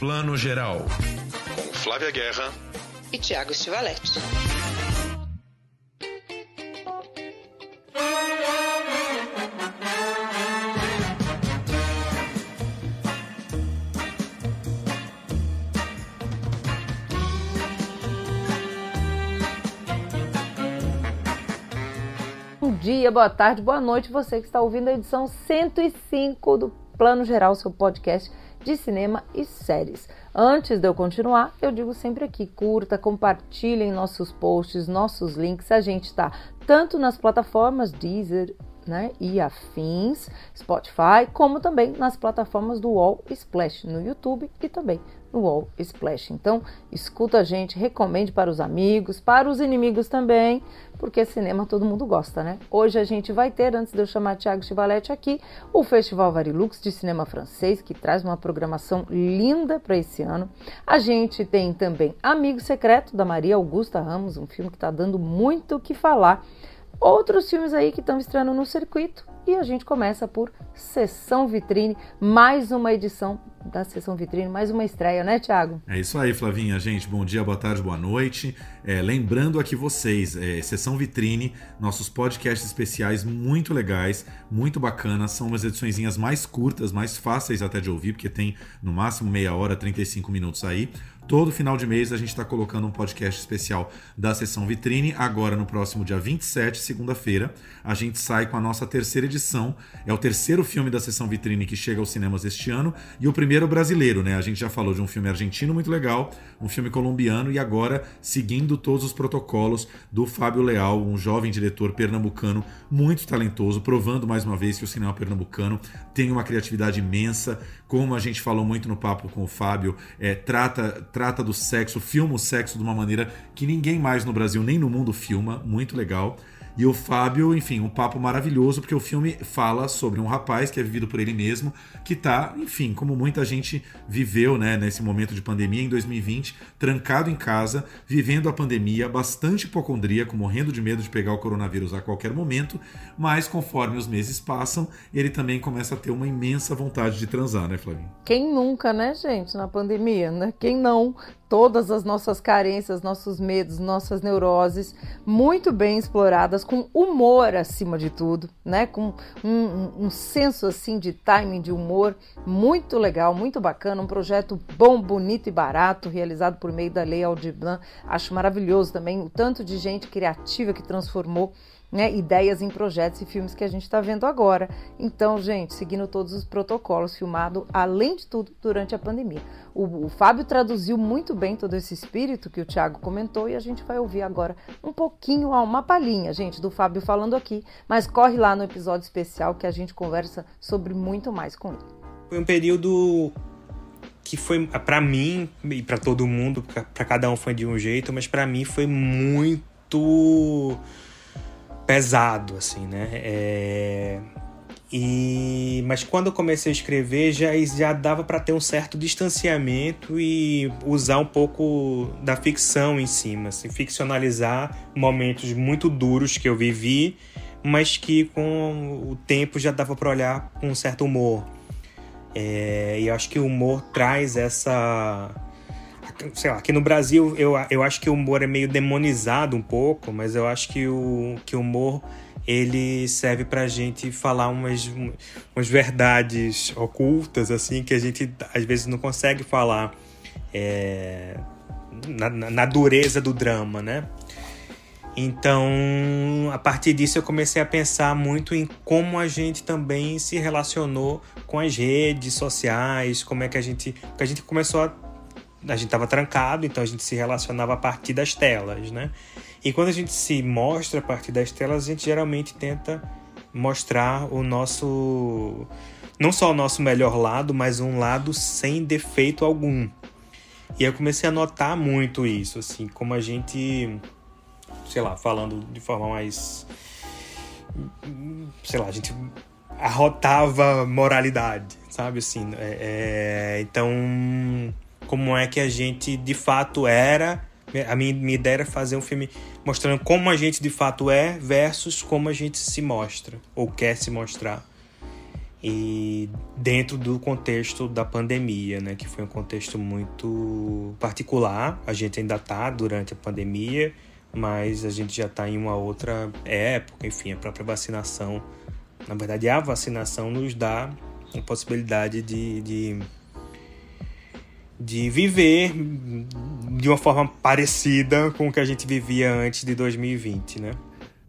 Plano Geral. Com Flávia Guerra e Tiago Stivaletti. Bom dia, boa tarde, boa noite, você que está ouvindo a edição 105 do Plano Geral, seu podcast de cinema e séries. Antes de eu continuar, eu digo sempre aqui: curta, compartilhem nossos posts, nossos links. A gente está tanto nas plataformas Deezer né, e afins, Spotify, como também nas plataformas do Wall Splash no YouTube e também no Wall Splash. Então, escuta a gente, recomende para os amigos, para os inimigos também, porque cinema todo mundo gosta, né? Hoje a gente vai ter, antes de eu chamar Thiago Chivaletti aqui, o Festival Varilux de Cinema Francês, que traz uma programação linda para esse ano. A gente tem também Amigo Secreto, da Maria Augusta Ramos, um filme que está dando muito o que falar outros filmes aí que estão estreando no circuito. E a gente começa por Sessão Vitrine, mais uma edição da Sessão Vitrine, mais uma estreia, né, Thiago? É isso aí, Flavinha. Gente, bom dia, boa tarde, boa noite. É, lembrando aqui vocês, é, Sessão Vitrine, nossos podcasts especiais muito legais, muito bacanas. São umas edições mais curtas, mais fáceis até de ouvir, porque tem no máximo meia hora, 35 minutos aí. Todo final de mês a gente está colocando um podcast especial da sessão vitrine. Agora, no próximo dia 27, segunda-feira, a gente sai com a nossa terceira edição. É o terceiro filme da sessão vitrine que chega aos cinemas este ano e o primeiro brasileiro, né? A gente já falou de um filme argentino muito legal, um filme colombiano e agora seguindo todos os protocolos do Fábio Leal, um jovem diretor pernambucano muito talentoso, provando mais uma vez que o cinema pernambucano tem uma criatividade imensa, como a gente falou muito no papo com o Fábio, é, trata trata do sexo, filma o sexo de uma maneira que ninguém mais no Brasil nem no mundo filma, muito legal. E o Fábio, enfim, um papo maravilhoso, porque o filme fala sobre um rapaz que é vivido por ele mesmo, que tá, enfim, como muita gente viveu, né, nesse momento de pandemia em 2020, trancado em casa, vivendo a pandemia, bastante hipocondríaco, morrendo de medo de pegar o coronavírus a qualquer momento, mas conforme os meses passam, ele também começa a ter uma imensa vontade de transar, né, Flavinho? Quem nunca, né, gente, na pandemia, né? Quem não todas as nossas carências, nossos medos, nossas neuroses muito bem exploradas, com humor acima de tudo, né? Com um, um, um, senso assim de timing, de humor muito legal, muito bacana, um projeto bom, bonito e barato, realizado por meio da Lei Aldir Blanc. Acho maravilhoso também o tanto de gente criativa que transformou né, ideias em projetos e filmes que a gente está vendo agora. Então, gente, seguindo todos os protocolos, filmado além de tudo durante a pandemia. O, o, Fábio traduziu muito bem todo esse espírito que o Thiago comentou e a gente vai ouvir agora um pouquinho, uma palhinha, gente, do Fábio falando aqui, mas corre lá no episódio especial que a gente conversa sobre muito mais com ele. Foi um período que foi para mim e para todo mundo, para cada um foi de um jeito, mas para mim foi muito pesado, assim, né? É... E mas quando eu comecei a escrever já já dava para ter um certo distanciamento e usar um pouco da ficção em cima, assim, ficcionalizar momentos muito duros que eu vivi, mas que com o tempo já dava para olhar com um certo humor. É, e acho que o humor traz essa sei lá, aqui no Brasil eu, eu acho que o humor é meio demonizado um pouco, mas eu acho que o, que o humor ele serve pra gente falar umas, umas verdades ocultas, assim, que a gente às vezes não consegue falar é, na, na dureza do drama, né? Então, a partir disso, eu comecei a pensar muito em como a gente também se relacionou com as redes sociais, como é que a gente. Porque a gente começou a a gente estava trancado, então a gente se relacionava a partir das telas, né? E quando a gente se mostra a partir das telas, a gente geralmente tenta mostrar o nosso não só o nosso melhor lado, mas um lado sem defeito algum. E eu comecei a notar muito isso, assim, como a gente, sei lá, falando de forma mais sei lá, a gente arrotava moralidade, sabe assim, é, é, então como é que a gente de fato era. A minha, minha ideia era fazer um filme mostrando como a gente de fato é versus como a gente se mostra ou quer se mostrar. e dentro do contexto da pandemia, né, que foi um contexto muito particular. A gente ainda está durante a pandemia, mas a gente já está em uma outra época, enfim, a própria vacinação. Na verdade, a vacinação nos dá a possibilidade de, de, de viver de uma forma parecida com o que a gente vivia antes de 2020, né?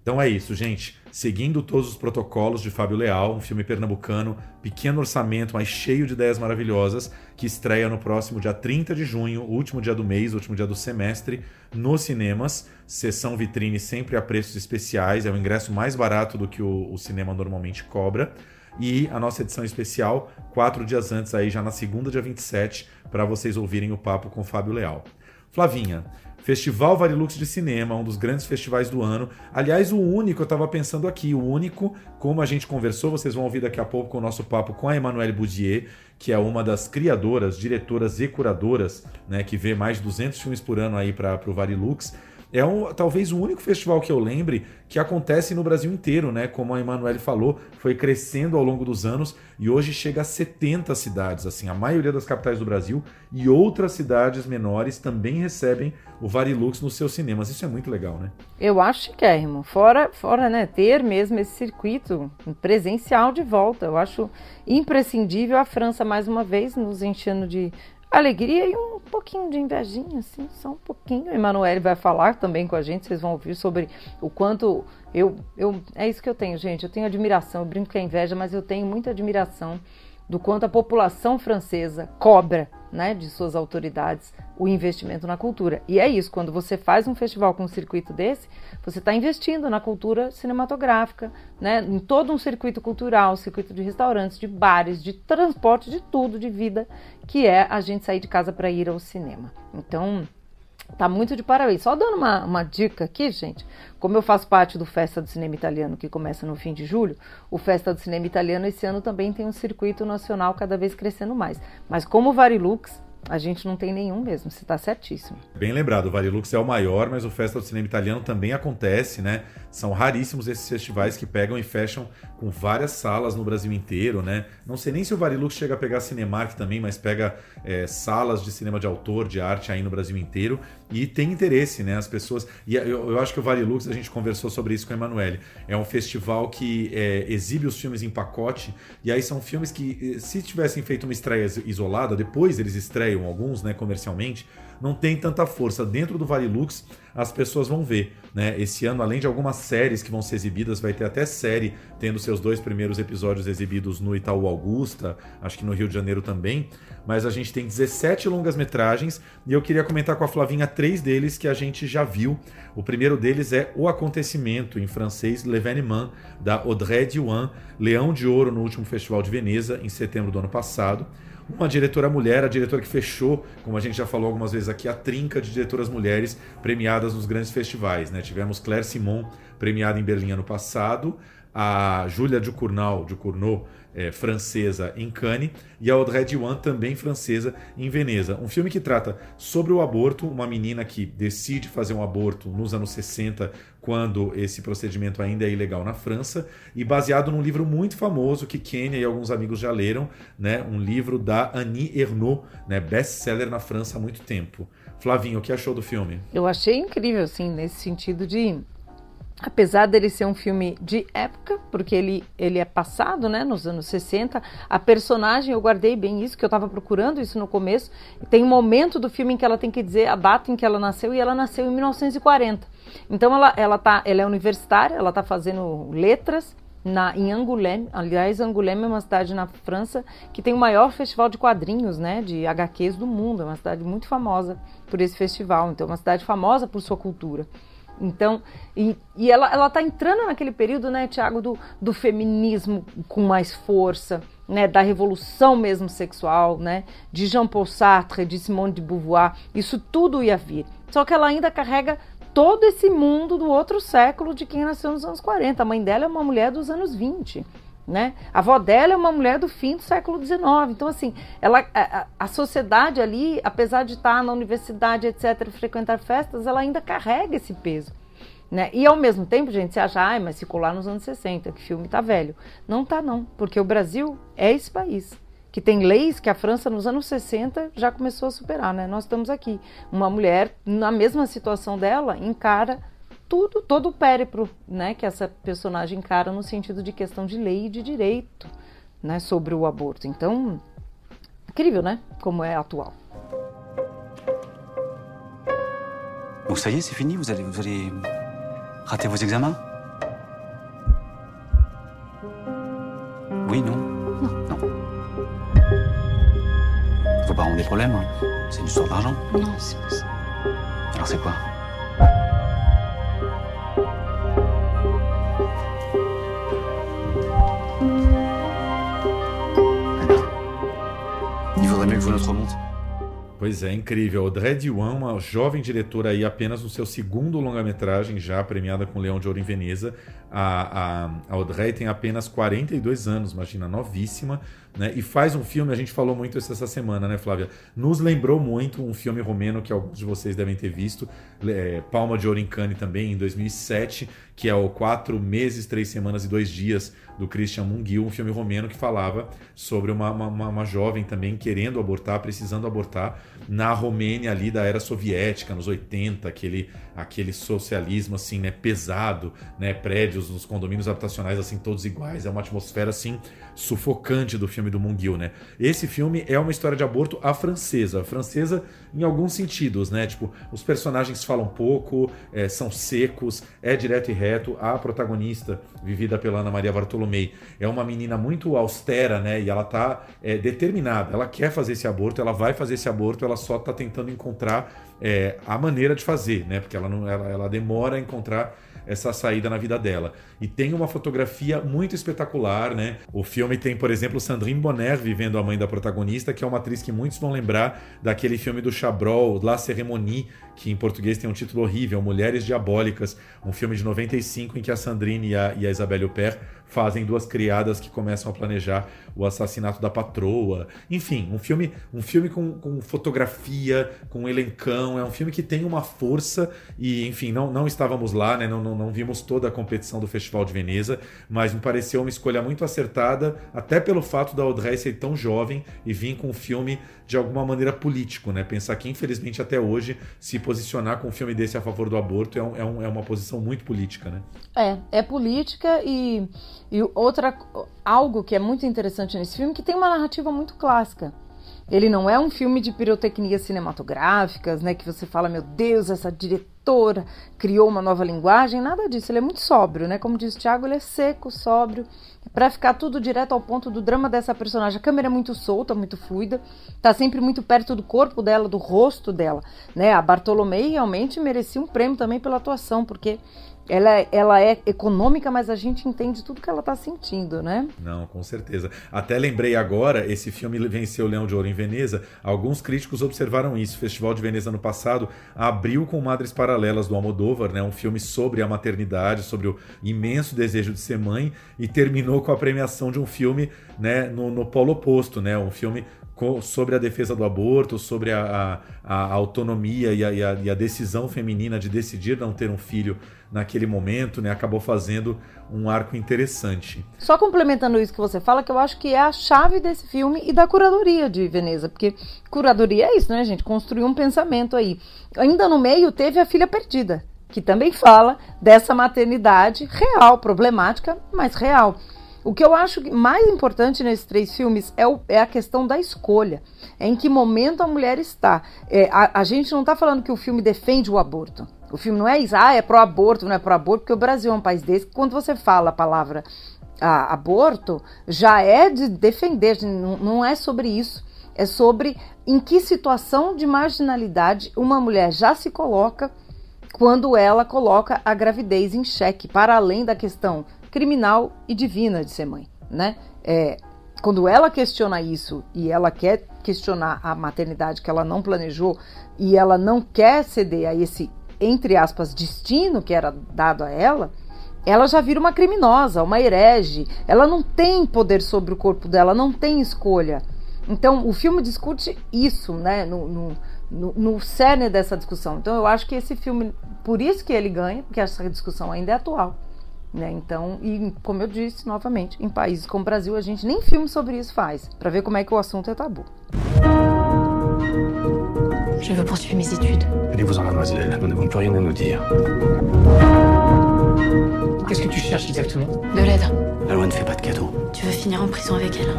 Então é isso, gente. Seguindo todos os protocolos de Fábio Leal, um filme pernambucano, pequeno orçamento, mas cheio de ideias maravilhosas, que estreia no próximo dia 30 de junho, último dia do mês, último dia do semestre, nos cinemas. Sessão vitrine sempre a preços especiais, é o ingresso mais barato do que o, o cinema normalmente cobra. E a nossa edição especial, quatro dias antes, aí já na segunda, dia 27, para vocês ouvirem o papo com Fábio Leal. Flavinha, Festival Varilux de Cinema, um dos grandes festivais do ano. Aliás, o único, eu estava pensando aqui, o único, como a gente conversou, vocês vão ouvir daqui a pouco o nosso papo com a Emmanuelle Boudier, que é uma das criadoras, diretoras e curadoras, né, que vê mais de 200 filmes por ano aí para o Varilux. É um, talvez o único festival que eu lembre que acontece no Brasil inteiro, né? Como a Emanuele falou, foi crescendo ao longo dos anos e hoje chega a 70 cidades, assim, a maioria das capitais do Brasil e outras cidades menores também recebem o Varilux nos seus cinemas. Isso é muito legal, né? Eu acho que é, irmão. Fora, fora, né, ter mesmo esse circuito presencial de volta. Eu acho imprescindível a França mais uma vez nos enchendo de alegria e um pouquinho de invejinha, assim, só um pouquinho. Emanuele vai falar também com a gente, vocês vão ouvir sobre o quanto eu, eu. É isso que eu tenho, gente. Eu tenho admiração, eu brinco que é inveja, mas eu tenho muita admiração do quanto a população francesa cobra né, de suas autoridades o investimento na cultura. E é isso, quando você faz um festival com um circuito desse, você está investindo na cultura cinematográfica, né, em todo um circuito cultural, circuito de restaurantes, de bares, de transporte, de tudo, de vida, que é a gente sair de casa para ir ao cinema. Então, Tá muito de parabéns. Só dando uma, uma dica aqui, gente. Como eu faço parte do Festa do Cinema Italiano, que começa no fim de julho, o Festa do Cinema Italiano esse ano também tem um circuito nacional cada vez crescendo mais. Mas como o Varilux, a gente não tem nenhum mesmo, você está certíssimo. Bem lembrado, o Varilux é o maior, mas o Festa do Cinema Italiano também acontece, né? São raríssimos esses festivais que pegam e fecham com várias salas no Brasil inteiro, né? Não sei nem se o Varilux chega a pegar Cinemark também, mas pega é, salas de cinema de autor, de arte aí no Brasil inteiro e tem interesse, né? As pessoas. E eu, eu acho que o Varilux, a gente conversou sobre isso com a Emanuele, é um festival que é, exibe os filmes em pacote, e aí são filmes que, se tivessem feito uma estreia isolada, depois eles estreiam alguns, né, comercialmente não tem tanta força. Dentro do Varilux, as pessoas vão ver. Né? Esse ano, além de algumas séries que vão ser exibidas, vai ter até série tendo seus dois primeiros episódios exibidos no Itaú Augusta, acho que no Rio de Janeiro também. Mas a gente tem 17 longas-metragens e eu queria comentar com a Flavinha três deles que a gente já viu. O primeiro deles é O Acontecimento, em francês, L'Evénement, da Audrey Diwan, Leão de Ouro no último Festival de Veneza, em setembro do ano passado uma diretora mulher, a diretora que fechou, como a gente já falou algumas vezes aqui, a trinca de diretoras mulheres premiadas nos grandes festivais. Né? Tivemos Claire Simon, premiada em Berlim ano passado, a Julia Ducournau, Ducournau é, francesa em Cannes e a Audrey Diwan também francesa em Veneza. Um filme que trata sobre o aborto, uma menina que decide fazer um aborto nos anos 60 quando esse procedimento ainda é ilegal na França, e baseado num livro muito famoso que Kenya e alguns amigos já leram, né, um livro da Annie Ernaux, né, best-seller na França há muito tempo. Flavinho, o que achou do filme? Eu achei incrível, assim, nesse sentido de apesar dele ser um filme de época, porque ele, ele é passado, né, nos anos 60, a personagem, eu guardei bem isso, que eu estava procurando isso no começo, tem um momento do filme em que ela tem que dizer a data em que ela nasceu, e ela nasceu em 1940. Então ela, ela, tá, ela é universitária, ela está fazendo letras na, em Angoulême. Aliás, Angoulême é uma cidade na França que tem o maior festival de quadrinhos, né, de HQs do mundo. É uma cidade muito famosa por esse festival. Então, é uma cidade famosa por sua cultura. Então, e, e ela, ela tá entrando naquele período, né, Tiago, do, do feminismo com mais força, né, da revolução mesmo sexual, né, de Jean-Paul Sartre, de Simone de Beauvoir, isso tudo ia vir. Só que ela ainda carrega todo esse mundo do outro século de quem nasceu nos anos 40. A mãe dela é uma mulher dos anos 20. Né? A avó dela é uma mulher do fim do século XIX. Então, assim, ela, a, a sociedade ali, apesar de estar na universidade, etc., frequentar festas, ela ainda carrega esse peso. Né? E ao mesmo tempo, gente, você acha, ah, mas ficou lá nos anos 60, que filme tá velho. Não tá, não, porque o Brasil é esse país que tem leis que a França nos anos 60 já começou a superar, né? Nós estamos aqui. Uma mulher, na mesma situação dela, encara tudo, todo o périplo, né, que essa personagem encara no sentido de questão de lei e de direito, né, sobre o aborto. Então, incrível, né, como é atual. Donc ça y est, c'est fini, vous allez, vous allez rater vos examens Oui, non Non. Non. Vos parents ont des problèmes hein C'est une histoire d'argent Non, c'est pas ça. Alors c'est quoi Pois é, incrível. Audrey Diwan, uma jovem diretora aí apenas no seu segundo longa-metragem, já premiada com Leão de Ouro em Veneza. A, a, Audrey tem apenas 42 anos, imagina, novíssima, né? E faz um filme, a gente falou muito isso essa semana, né, Flávia? Nos lembrou muito um filme romeno que alguns de vocês devem ter visto, é, Palma de Ouro em Cannes também, em 2007, que é o Quatro Meses, Três Semanas e Dois Dias, do Christian Mungiu, um filme romeno que falava sobre uma, uma, uma jovem também querendo abortar, precisando abortar, na Romênia ali da era soviética, nos 80, aquele, aquele socialismo assim, né, pesado, né, prédios nos condomínios habitacionais assim todos iguais, é uma atmosfera assim sufocante do filme do Munguil, né? Esse filme é uma história de aborto à francesa, francesa em alguns sentidos, né? Tipo, os personagens falam pouco, é, são secos, é direto e reto. A protagonista, vivida pela Ana Maria Bartolomei, é uma menina muito austera, né? E ela tá é, determinada, ela quer fazer esse aborto, ela vai fazer esse aborto, ela só tá tentando encontrar é, a maneira de fazer, né? Porque ela, não, ela, ela demora a encontrar essa saída na vida dela. E tem uma fotografia muito espetacular, né? O filme tem, por exemplo, Sandrine Bonner vivendo a mãe da protagonista, que é uma atriz que muitos vão lembrar daquele filme do Chabrol, La Cérémonie, que em português tem um título horrível, Mulheres Diabólicas, um filme de 95 em que a Sandrine e a, e a Isabelle Huppert fazem duas criadas que começam a planejar o assassinato da patroa. Enfim, um filme, um filme com, com fotografia, com elencão, é um filme que tem uma força e, enfim, não, não estávamos lá, né? não, não, não vimos toda a competição do Festival de Veneza, mas me pareceu uma escolha muito acertada, até pelo fato da Audrey ser tão jovem e vir com um filme de alguma maneira político, né? Pensar que, infelizmente, até hoje, se posicionar com um filme desse a favor do aborto é, um, é, um, é uma posição muito política, né? É, é política e, e outra algo que é muito interessante nesse filme que tem uma narrativa muito clássica. Ele não é um filme de pirotecnias cinematográficas, né? Que você fala, meu Deus, essa diretora criou uma nova linguagem, nada disso. Ele é muito sóbrio, né? Como diz o Thiago, ele é seco, sóbrio, para ficar tudo direto ao ponto do drama dessa personagem. A câmera é muito solta, muito fluida, tá sempre muito perto do corpo dela, do rosto dela, né? A Bartolomei realmente merecia um prêmio também pela atuação, porque ela, ela é econômica, mas a gente entende tudo que ela está sentindo, né? Não, com certeza. Até lembrei agora, esse filme venceu o Leão de Ouro em Veneza. Alguns críticos observaram isso. O Festival de Veneza no passado abriu com Madres Paralelas do Almodóvar, né? Um filme sobre a maternidade, sobre o imenso desejo de ser mãe, e terminou com a premiação de um filme, né? No, no polo oposto, né? Um filme sobre a defesa do aborto, sobre a, a, a autonomia e a, e, e a, decisão feminina de decidir não ter um filho naquele momento, né? Acabou fazendo um arco interessante. Só complementando isso que você fala, que eu acho que é a chave desse filme e da curadoria de Veneza, porque curadoria é isso, né, gente? Construir um pensamento aí. Ainda no meio teve a filha perdida, que também fala dessa maternidade real, problemática, mas real. O que eu acho mais importante nesses três filmes é, o, é a questão da escolha. É em que momento a mulher está. É, a, a, gente não está falando que o filme defende o aborto. O filme não é isso, ah, é pró-aborto, não é pró-aborto, porque o Brasil é um país desse que quando você fala a palavra ah, aborto, já é de defender, não, não é sobre isso. É sobre em que situação de marginalidade uma mulher já se coloca quando ela coloca a gravidez em xeque, para além da questão criminal e divina de ser mãe, né? É, quando ela questiona isso e ela quer questionar a maternidade que ela não planejou e ela não quer ceder a esse, entre aspas, destino que era dado a ela, ela já vira uma criminosa, uma herege. Ela não tem poder sobre o corpo dela, não tem escolha. Então, o filme discute isso, né, no, no, no, no cerne dessa discussão. Então, eu acho que esse filme, por isso que ele ganha, porque essa discussão ainda é atual. Né? Então, e como eu disse novamente, em países como o Brasil, a gente nem filme sobre isso faz, para ver como é que o assunto é tabu. Je veux poursuivre mes études. Allez-vous-en, mademoiselle. Nous n'avons plus rien à nous dire. Qu'est-ce que tu cherches exactement? De l'aide. La loi ne fait pas de cadeaux. Tu veux finir en prison avec elle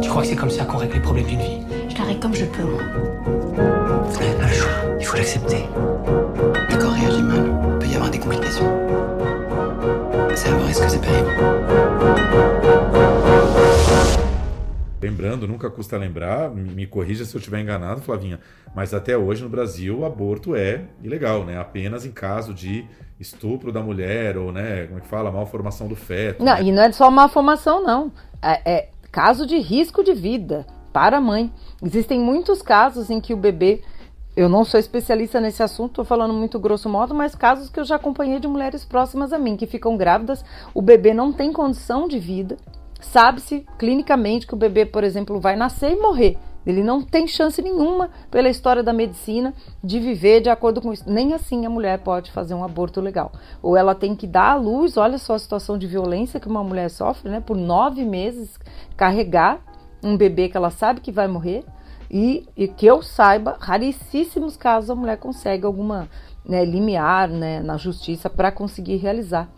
Tu crois que c'est comme ça qu'on règle les problèmes d'une vie? Je la règle comme je peux, moi. Vous n'avez pas le choix. Il faut l'accepter. Complications. C'est vrai risque, c'est pénible. Lembrando, nunca custa lembrar, me corrija se eu estiver enganado, Flavinha, mas até hoje no Brasil o aborto é ilegal, né? Apenas em caso de estupro da mulher ou, né, como é que fala, malformação do feto. Não, né? e não é só uma formação, não. É, é caso de risco de vida para a mãe. Existem muitos casos em que o bebê. Eu não sou especialista nesse assunto, estou falando muito grosso modo, mas casos que eu já acompanhei de mulheres próximas a mim, que ficam grávidas, o bebê não tem condição de vida, sabe-se clinicamente que o bebê, por exemplo, vai nascer e morrer. Ele não tem chance nenhuma, pela história da medicina, de viver de acordo com isso. Nem assim a mulher pode fazer um aborto legal. Ou ela tem que dar à luz, olha só a situação de violência que uma mulher sofre, né? Por nove meses, carregar um bebê que ela sabe que vai morrer. E, e que eu saiba, raríssimos casos a mulher consegue alguma né, limiar né, na justiça para conseguir realizar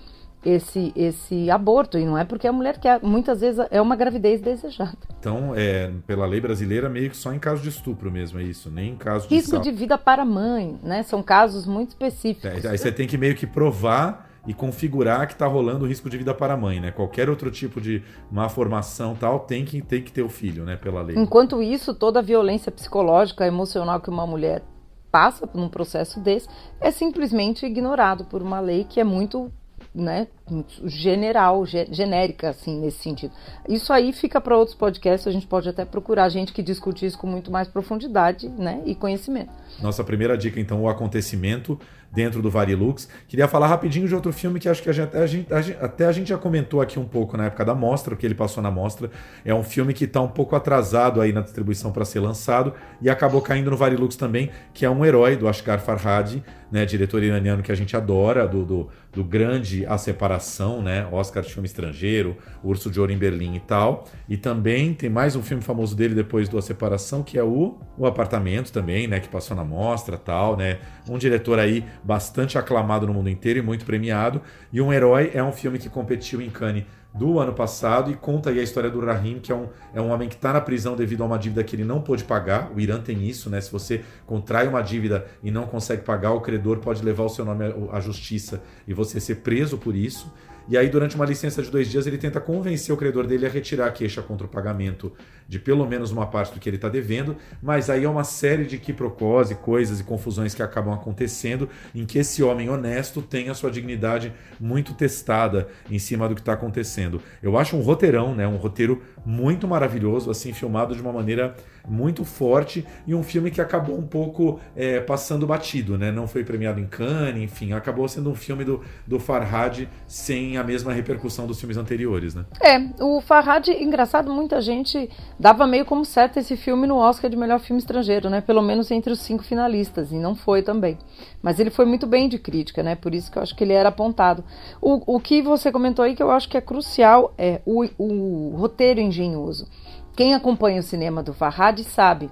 esse, esse aborto. E não é porque a mulher quer, muitas vezes é uma gravidez desejada. Então, é, pela lei brasileira, meio que só em caso de estupro mesmo, é isso, nem em caso de Risco de vida para a mãe, né? São casos muito específicos. É, Aí você tem que meio que provar e configurar que está rolando risco de vida para a mãe, né? Qualquer outro tipo de má formação tal tem que, tem que ter o filho, né? Pela lei. Enquanto isso, toda a violência psicológica, emocional que uma mulher passa num processo desse é simplesmente ignorado por uma lei que é muito, né, muito general, ge- genérica, assim, nesse sentido. Isso aí fica para outros podcasts, a gente pode até procurar gente que discute isso com muito mais profundidade, né, e conhecimento. Nossa primeira dica, então, o acontecimento dentro do Varilux. Queria falar rapidinho de outro filme que acho que a gente, a gente- a gente- até a gente já comentou aqui um pouco na época da mostra, porque ele passou na mostra. É um filme que está um pouco atrasado aí na distribuição para ser lançado e acabou caindo no Varilux também, que é um herói do Ashgar Farhadi, né, diretor iraniano que a gente adora, do, do, do grande A Separação, né, Oscar de filme estrangeiro, Urso de Ouro em Berlim e tal. E também tem mais um filme famoso dele depois do A Separação, que é o, o Apartamento também, né, que passou na mostra tal, né. Um diretor aí bastante aclamado no mundo inteiro e muito premiado. E Um Herói é um filme que competiu em Cannes do ano passado e conta aí a história do Rahim, que é um, é um homem que está na prisão devido a uma dívida que ele não pôde pagar. O Irã tem isso, né? Se você contrai uma dívida e não consegue pagar, o credor pode levar o seu nome à- justiça e você ser preso por isso. E aí, durante uma licença de dois dias, ele tenta convencer o credor dele a retirar a queixa contra o pagamento de pelo menos uma parte do que ele está devendo, mas aí é uma série de quiprocós e coisas e confusões que acabam acontecendo em que esse homem honesto tem a sua dignidade muito testada em cima do que está acontecendo. Eu acho um roteirão, né? Um roteiro muito maravilhoso, assim, filmado de uma maneira muito forte e um filme que acabou um pouco é, passando batido, né? Não foi premiado em Cannes, enfim, acabou sendo um filme do, do Farhad sem a mesma repercussão dos filmes anteriores, né? É, o Farhad, engraçado, muita gente dava meio como certo esse filme no Oscar de melhor filme estrangeiro, né? Pelo menos entre os cinco finalistas, e não foi também. Mas ele foi muito bem de crítica, né? Por isso que eu acho que ele era apontado. O, o que você comentou aí que eu acho que é crucial é o, o roteiro engenhoso. Quem acompanha o cinema do Farhad sabe,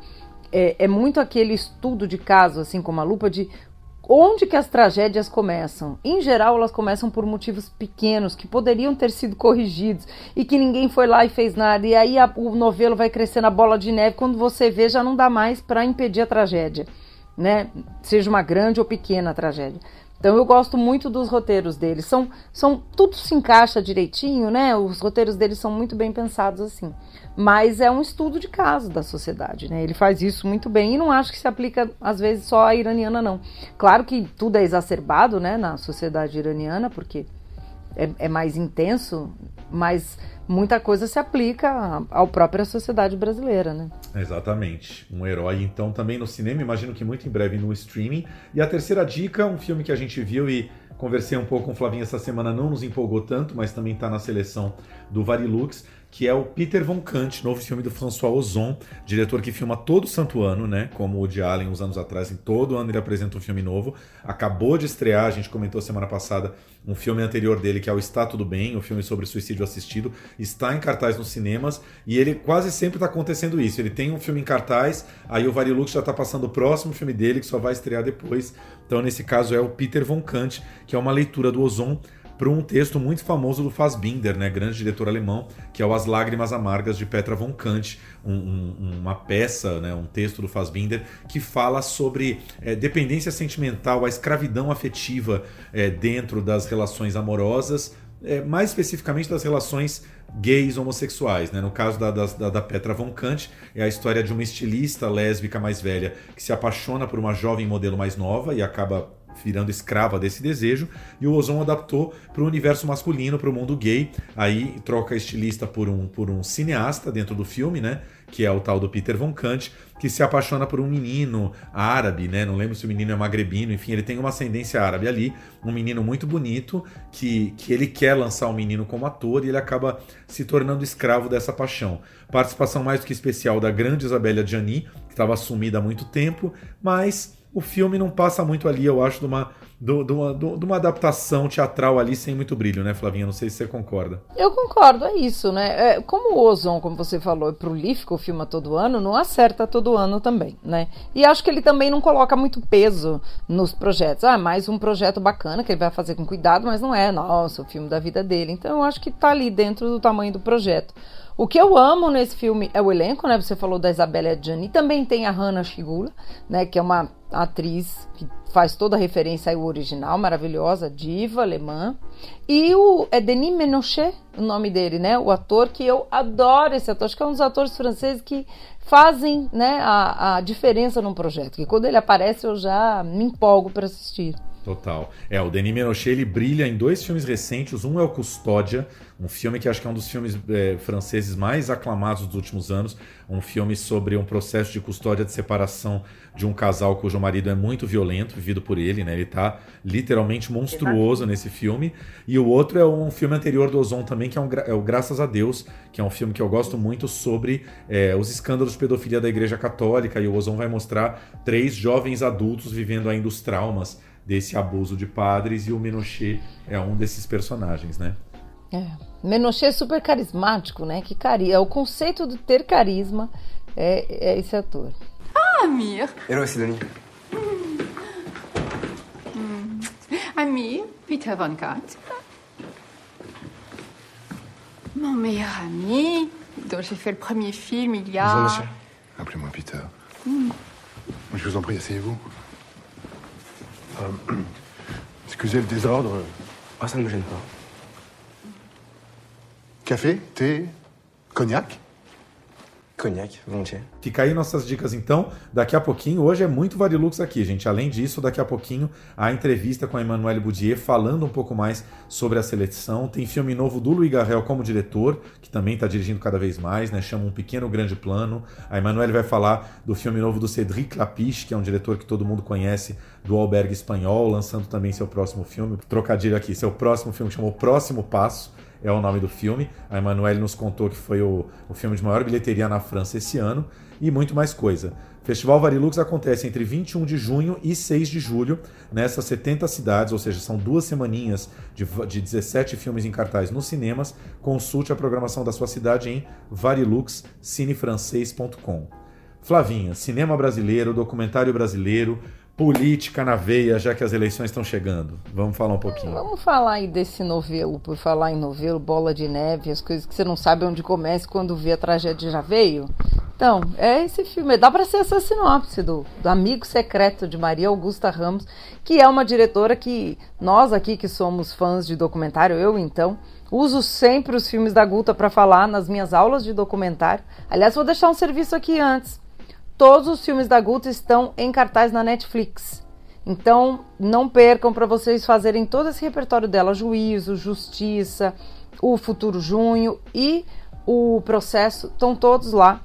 é, é muito aquele estudo de caso, assim como a lupa, de onde que as tragédias começam? Em geral, elas começam por motivos pequenos que poderiam ter sido corrigidos e que ninguém foi lá e fez nada. E aí a- o novelo vai crescendo a bola de neve. Quando você vê, já não dá mais para impedir a tragédia, né? Seja uma grande ou pequena tragédia. Então eu gosto muito dos roteiros deles. São, são tudo se encaixa direitinho, né? Os roteiros deles são muito bem pensados assim. Mas é um estudo de caso da sociedade, né? Ele faz isso muito bem e não acho que se aplica às vezes só à iraniana não. Claro que tudo é exacerbado, né, na sociedade iraniana, porque é, é mais intenso, mas muita coisa se aplica à própria sociedade brasileira, né? Exatamente. Um herói, então, também no cinema, imagino que muito em breve no streaming. E a terceira dica, um filme que a gente viu e conversei um pouco com o Flavinho essa semana, não nos empolgou tanto, mas também está na seleção do Varilux, que é o Peter Von Kant, novo filme do François Ozon, diretor que filma todo santo ano, né? Como o de Allen uns anos atrás, em todo ano ele apresenta um filme novo. Acabou de estrear, a gente comentou semana passada, um filme anterior dele, que é o Está Tudo Bem, o um filme sobre suicídio assistido, está em cartaz nos cinemas e ele quase sempre está acontecendo isso. Ele tem um filme em cartaz, aí o Varilux já está passando o próximo filme dele, que só vai estrear depois. Então, nesse caso, é o Peter Von Kant, que é uma leitura do Ozon para um texto muito famoso do Fassbinder, né, grande diretor alemão, que é o As Lágrimas Amargas de Petra von Kant, um, um, uma peça, né, um texto do Fassbinder que fala sobre é, dependência sentimental, a escravidão afetiva é, dentro das relações amorosas, é, mais especificamente das relações gays homossexuais. Né? No caso da, da, da, Petra von Kant, é a história de uma estilista lésbica mais velha que se apaixona por uma jovem modelo mais nova e acaba virando escrava desse desejo, e o Ozon adaptou para o universo masculino, para o mundo gay. Aí troca estilista por um, por um cineasta dentro do filme, né? Que é o tal do Peter Von Kant, que se apaixona por um menino árabe, né? Não lembro se o menino é magrebino, enfim, ele tem uma ascendência árabe ali, um menino muito bonito, que, que ele quer lançar o menino como ator e ele acaba se tornando escravo dessa paixão. Participação mais do que especial da grande Isabella Gianni, que estava sumida há muito tempo, mas o filme não passa muito ali, eu acho, de uma, de, de, uma, de uma adaptação teatral ali sem muito brilho, né, Flavinha? Não sei se você concorda. Eu concordo, é isso, né? É, como o Ozon, como você falou, é prolífico, filma todo ano, não acerta todo ano também, né? E acho que ele também não coloca muito peso nos projetos. Ah, mais um projeto bacana que ele vai fazer com cuidado, mas não é, nossa, o filme da vida dele. Então eu acho que tá ali dentro do tamanho do projeto. O que eu amo nesse filme é o elenco, né? Você falou da Isabella Adjani, também tem a Hannah Shigula, né? Que é uma atriz que faz toda a referência ao original, maravilhosa, diva alemã. E o é Denis Menochet, o nome dele, né? O ator que eu adoro esse ator, acho que é um dos atores franceses que fazem né, a, a diferença num projeto. Que quando ele aparece eu já me empolgo para assistir. Total. É, o Denis Menochet ele brilha em dois filmes recentes. Um é o Custódia, um filme que acho que é um dos filmes é, franceses mais aclamados dos últimos anos. Um filme sobre um processo de custódia de separação de um casal cujo marido é muito violento, vivido por ele, né? Ele tá literalmente monstruoso nesse filme. E o outro é um filme anterior do Ozon também, que é, um, é o Graças a Deus, que é um filme que eu gosto muito sobre é, os escândalos de pedofilia da Igreja Católica. E o Ozon vai mostrar três jovens adultos vivendo ainda os traumas desse abuso de padres e o Menochet é um desses personagens, né? É. Menochet é super carismático, né? Que cari é o conceito de ter carisma é, é esse ator. Ah, Amir. Hello, Sidonie. Hmm. Amir, Peter Van Kant. Mon meilleur ami, dont j'ai fait le premier film il y a... Bonjour, monsieur. Appelez-moi Peter. Mm. Je vous en prie, asseyez-vous. Euh, excusez le désordre. Ah, ça ne me gêne pas. Café, thé, cognac? Cognac, volontiers. Fica aí nossas dicas então. Daqui a pouquinho, hoje é muito Varilux aqui, gente. Além disso, daqui a pouquinho, a entrevista com a Emmanuelle Boudier falando um pouco mais sobre a seleção. Tem filme novo do Louis Garrel como diretor, que também está dirigindo cada vez mais, né? Chama Um Pequeno Grande Plano. A Emmanuelle vai falar do filme novo do Cédric Lapiche, que é um diretor que todo mundo conhece, do Albergue Espanhol, lançando também seu próximo filme. Trocadilho aqui, seu próximo filme chamou Próximo Passo é o nome do filme. A Emanuele nos contou que foi o, o filme de maior bilheteria na França esse ano e muito mais coisa. Festival Varilux acontece entre 21 de junho e 6 de julho, nessas 70 cidades, ou seja, são duas semaninhas de, de 17 filmes em cartaz nos cinemas. Consulte a programação da sua cidade em variluxcinefrancês.com. Flavinha, cinema brasileiro, documentário brasileiro, política na veia, já que as eleições estão chegando. Vamos falar um pouquinho. Vamos falar aí desse novelo, por falar em novelo, Bola de Neve, as coisas que você não sabe onde começa quando vê a tragédia já veio. Então, é esse filme. Dá para ser essa sinopse do, do Amigo Secreto de Maria Augusta Ramos, que é uma diretora que nós aqui que somos fãs de documentário, eu então, uso sempre os filmes da Guta para falar nas minhas aulas de documentário. Aliás, vou deixar um serviço aqui antes. Todos os filmes da Guta estão em cartaz na Netflix. Então, não percam para vocês fazerem todo esse repertório dela: Juízo, Justiça, o Futuro Junho e o processo estão todos lá.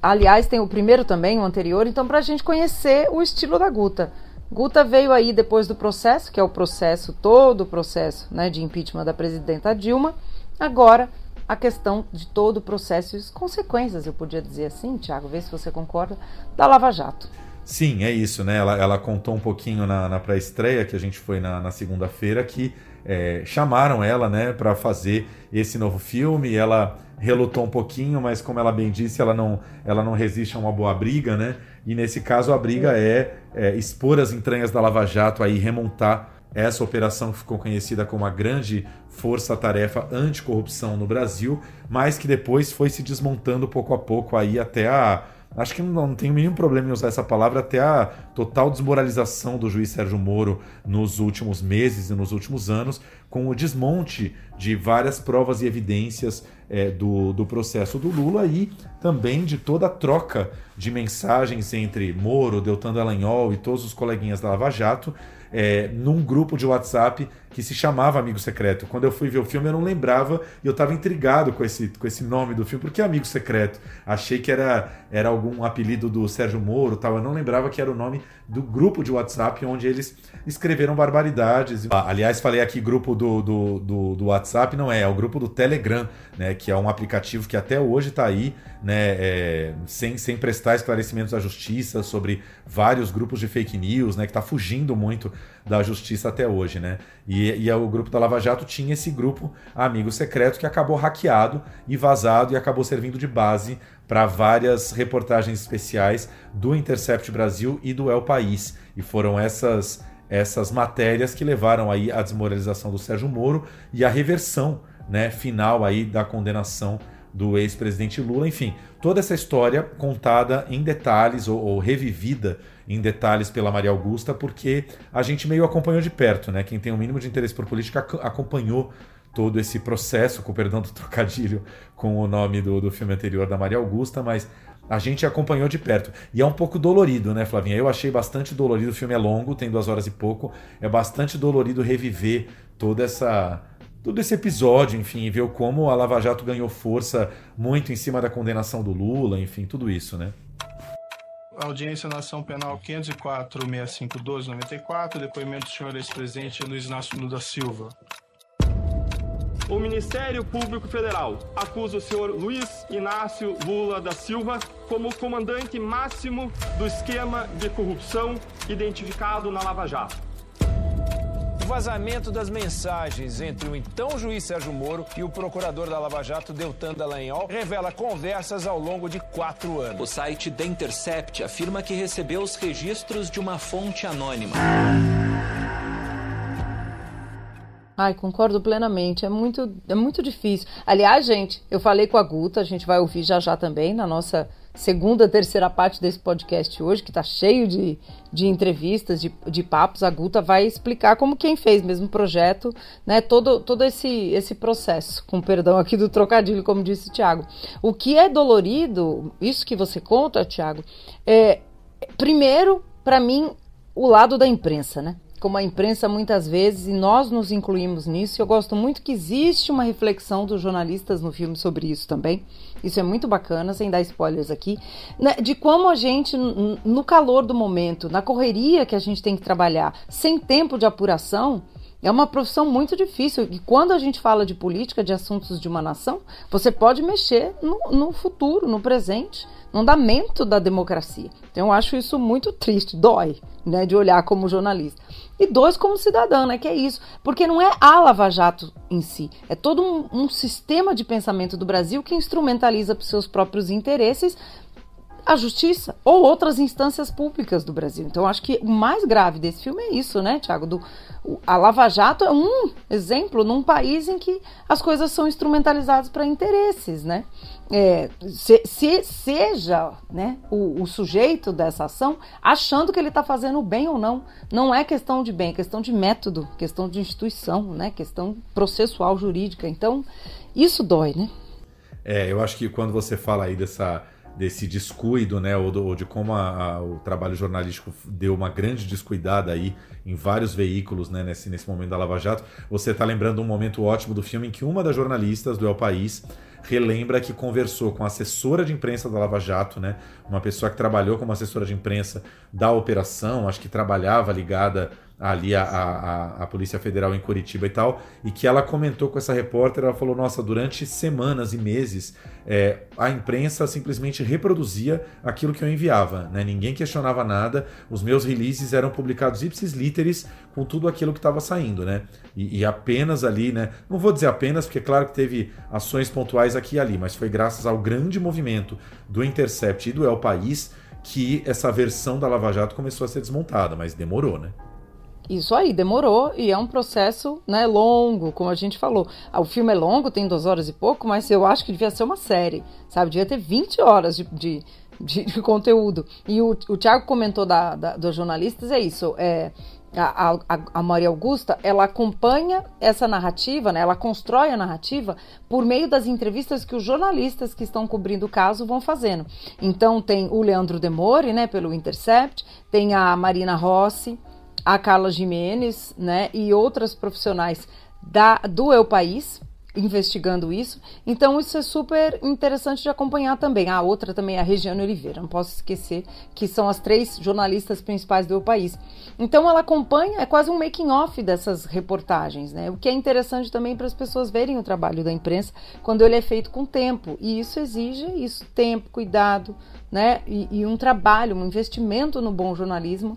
Aliás, tem o primeiro também, o anterior, então para a gente conhecer o estilo da Guta. Guta veio aí depois do processo, que é o processo, todo o processo né, de impeachment da presidenta Dilma. Agora, a questão de todo o processo e as consequências, eu podia dizer assim, Tiago, vê se você concorda, da Lava Jato. Sim, é isso, né? Ela, ela contou um pouquinho na, na pré-estreia, que a gente foi na, na segunda-feira, que é, chamaram ela, né, para fazer esse novo filme. Ela relutou um pouquinho, mas como ela bem disse, ela não, ela não resiste a uma boa briga, né? E nesse caso a briga é, é expor as entranhas da Lava Jato aí remontar essa operação ficou conhecida como a grande força-tarefa anticorrupção no Brasil, mas que depois foi se desmontando pouco a pouco aí até a acho que não, não tenho nenhum problema em usar essa palavra, até a total desmoralização do juiz Sérgio Moro nos últimos meses e nos últimos anos, com o desmonte de várias provas e evidências é, do, do processo do Lula e também de toda a troca de mensagens entre Moro, Deltan Dallagnol e todos os coleguinhas da Lava Jato é, num grupo de WhatsApp que se chamava Amigo Secreto. Quando eu fui ver o filme, eu não lembrava e eu estava intrigado com esse, com esse nome do filme. Por que Amigo Secreto? Achei que era, era algum apelido do Sérgio Moro tal. Eu não lembrava que era o nome do grupo de WhatsApp onde eles escreveram barbaridades. Aliás, falei aqui grupo do, do, do, do, WhatsApp, não é, é o grupo do Telegram, né, que é um aplicativo que até hoje está aí, né, é, sem, sem prestar esclarecimentos à justiça sobre vários grupos de fake news, né, que está fugindo muito da justiça até hoje. Né? E, e o grupo da Lava Jato tinha esse grupo amigo secreto que acabou hackeado e vazado e acabou servindo de base para várias reportagens especiais do Intercept Brasil e do El País. E foram essas essas matérias que levaram aí à desmoralização do Sérgio Moro e à reversão, né, final aí da condenação do ex-presidente Lula, enfim, toda essa história contada em detalhes ou, ou, revivida em detalhes pela Maria Augusta, porque a gente meio acompanhou de perto, né? Quem tem o um mínimo de interesse por política acompanhou todo esse processo, com perdão do trocadilho com o nome do, do filme anterior da Maria Augusta, mas a gente acompanhou de perto. E é um pouco dolorido, né, Flavinha? Eu achei bastante dolorido. O filme é longo, tem duas horas e pouco. É bastante dolorido reviver toda essa. Todo esse episódio, enfim, ver como a Lava Jato ganhou força muito em cima da condenação do Lula, enfim, tudo isso, né? Audiência na Ação Penal 504-6512-94, depoimento do senhor ex-presidente Luiz Inácio Lula Silva. O Ministério Público Federal acusa o senhor Luiz Inácio Lula da Silva como comandante máximo do esquema de corrupção identificado na Lava Jato. O vazamento das mensagens entre o então juiz Sérgio Moro e o procurador da Lava Jato, Deltan Dallagnol, revela conversas ao longo de quatro anos. O site The Intercept afirma que recebeu os registros de uma fonte anônima. Ai, concordo plenamente. É muito, é muito difícil. Aliás, gente, eu falei com a Guta, a gente vai ouvir já já também na nossa segunda, terceira parte desse podcast hoje, que está cheio de, de entrevistas, de, de papos. A Guta vai explicar como quem fez mesmo o projeto, né? Todo, todo esse, esse processo, com perdão aqui do trocadilho, como disse o Tiago. O que é dolorido, isso que você conta, Tiago, é, primeiro, para mim, o lado da imprensa, né? como a imprensa muitas vezes, e nós nos incluímos nisso, eu gosto muito que existe uma reflexão dos jornalistas no filme sobre isso também. Isso é muito bacana, sem dar spoilers aqui, né, de como a gente, no calor do momento, na correria que a gente tem que trabalhar, sem tempo de apuração, é uma profissão muito difícil. E quando a gente fala de política, de assuntos de uma nação, você pode mexer no, no futuro, no presente no andamento da democracia. Então eu acho isso muito triste, dói, né, de olhar como jornalista. E dois, como cidadã, né, que é isso. Porque não é a Lava Jato em si, é todo um, um sistema de pensamento do Brasil que instrumentaliza para seus próprios interesses a justiça ou outras instâncias públicas do Brasil. Então, acho que o mais grave desse filme é isso, né, Tiago? A Lava Jato é um exemplo num país em que as coisas são instrumentalizadas para interesses, né? É, se, se, seja né, o, o, sujeito dessa ação achando que ele está fazendo bem ou não. Não é questão de bem, é questão de método, questão de instituição, né, questão processual jurídica. Então, isso dói, né? É, eu acho que quando você fala aí dessa desse descuido, né, ou, do, ou de como a, a, o trabalho jornalístico deu uma grande descuidada aí em vários veículos, né, nesse, nesse momento da Lava Jato. Você está lembrando um momento ótimo do filme em que uma das jornalistas do El País relembra que conversou com a assessora de imprensa da Lava Jato, né, uma pessoa que trabalhou como assessora de imprensa da operação, acho que trabalhava ligada ali a, Polícia Federal em Curitiba e tal, e que ela comentou com essa repórter, ela falou, nossa, durante semanas e meses é, a imprensa simplesmente reproduzia aquilo que eu enviava, né? ninguém questionava nada, os meus releases eram publicados ipsis literis com tudo aquilo que estava saindo, né? E, e, apenas ali, né? Não vou dizer apenas, porque é claro que teve ações pontuais aqui e ali, mas foi graças ao grande movimento do Intercept e do El País que essa versão da Lava Jato começou a ser desmontada, mas demorou, né? Isso aí, demorou e é um processo né, longo, como a gente falou. O filme é longo, tem duas horas e pouco, mas eu acho que devia ser uma série, sabe? Devia ter 20 horas de, de, de, de conteúdo. E o, o Thiago comentou da, da, dos jornalistas, é isso. É, a, a, a, Maria Augusta, ela acompanha essa narrativa, né? ela constrói a narrativa por meio das entrevistas que os jornalistas que estão cobrindo o caso vão fazendo. Então tem o Leandro Demore, né, pelo Intercept, tem a Marina Rossi, a Carla Jimenez, né, e outras profissionais da, do Eu País investigando isso. Então isso é super interessante de acompanhar também. A outra também é a Regiane Oliveira, não posso esquecer que são as três jornalistas principais do País. Então ela acompanha, é quase um making off dessas reportagens, né? O que é interessante também para as pessoas verem o trabalho da imprensa quando ele é feito com tempo. E isso exige isso, tempo, cuidado, né? E, e um trabalho, um investimento no bom jornalismo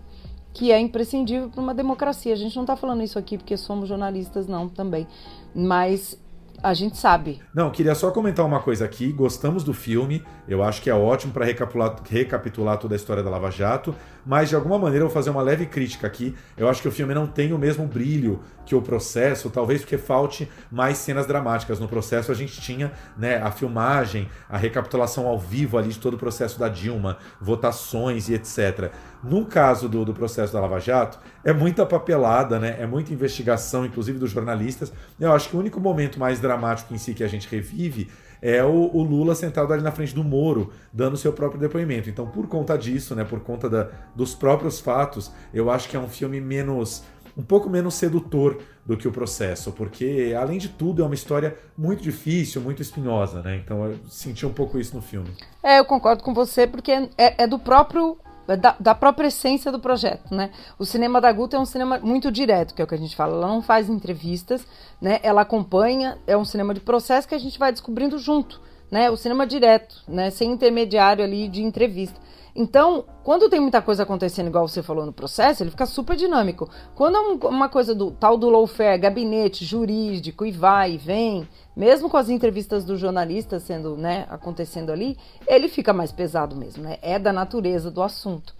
que é imprescindível para uma democracia. A gente não está falando isso aqui porque somos jornalistas, não, também. Mas a gente sabe. Não, queria só comentar uma coisa aqui. Gostamos do filme, eu acho que é ótimo para recapitular, recapitular toda a história da Lava Jato, mas de alguma maneira eu vou fazer uma leve crítica aqui. Eu acho que o filme não tem o mesmo brilho que o processo, talvez porque falte mais cenas dramáticas. No processo a gente tinha né, a filmagem, a recapitulação ao vivo ali de todo o processo da Dilma, votações e etc. No caso do, do processo da Lava Jato, é muita papelada, né? É muita investigação, inclusive dos jornalistas. Eu acho que o único momento mais dramático em si que a gente revive é o, o, Lula sentado ali na frente do Moro, dando seu próprio depoimento. Então, por conta disso, né, por conta da, dos próprios fatos, eu acho que é um filme menos um pouco menos sedutor do que o processo, porque além de tudo é uma história muito difícil, muito espinhosa, né? Então eu senti um pouco isso no filme. É, eu concordo com você, porque é, é do próprio da, da, própria essência do projeto, né? O cinema da Guta é um cinema muito direto, que é o que a gente fala. Ela não faz entrevistas, né? Ela acompanha, é um cinema de processo que a gente vai descobrindo junto, né? O cinema direto, né? Sem intermediário ali de entrevista. Então, quando tem muita coisa acontecendo, igual você falou no processo, ele fica super dinâmico. Quando é uma coisa do tal do lawfare, gabinete jurídico e vai e vem, mesmo com as entrevistas dos jornalistas sendo, né, acontecendo ali, ele fica mais pesado mesmo, né? É da natureza do assunto.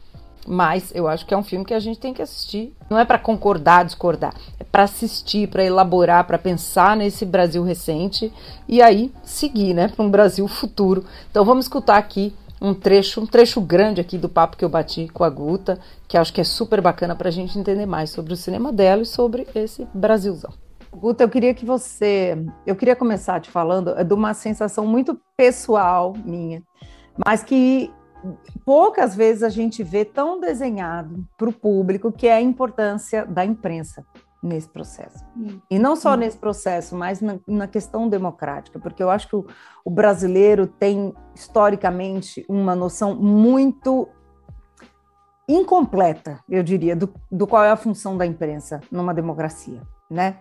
Mas eu acho que é um filme que a gente tem que assistir. Não é para concordar, discordar, é para assistir, para elaborar, para pensar nesse Brasil recente e aí seguir, né, para um Brasil futuro. Então vamos escutar aqui um trecho, um trecho grande aqui do papo que eu bati com a Guta, que acho que é super bacana para a gente entender mais sobre o cinema dela e sobre esse Brasilzão. Guta, eu queria que você. Eu queria começar te falando é de uma sensação muito pessoal minha, mas que poucas vezes a gente vê tão desenhado para o público, que é a importância da imprensa nesse processo. E não só nesse processo, mas na, na, questão democrática, porque eu acho que o, o, brasileiro tem, historicamente, uma noção muito incompleta, eu diria, do, do qual é a função da imprensa numa democracia, né?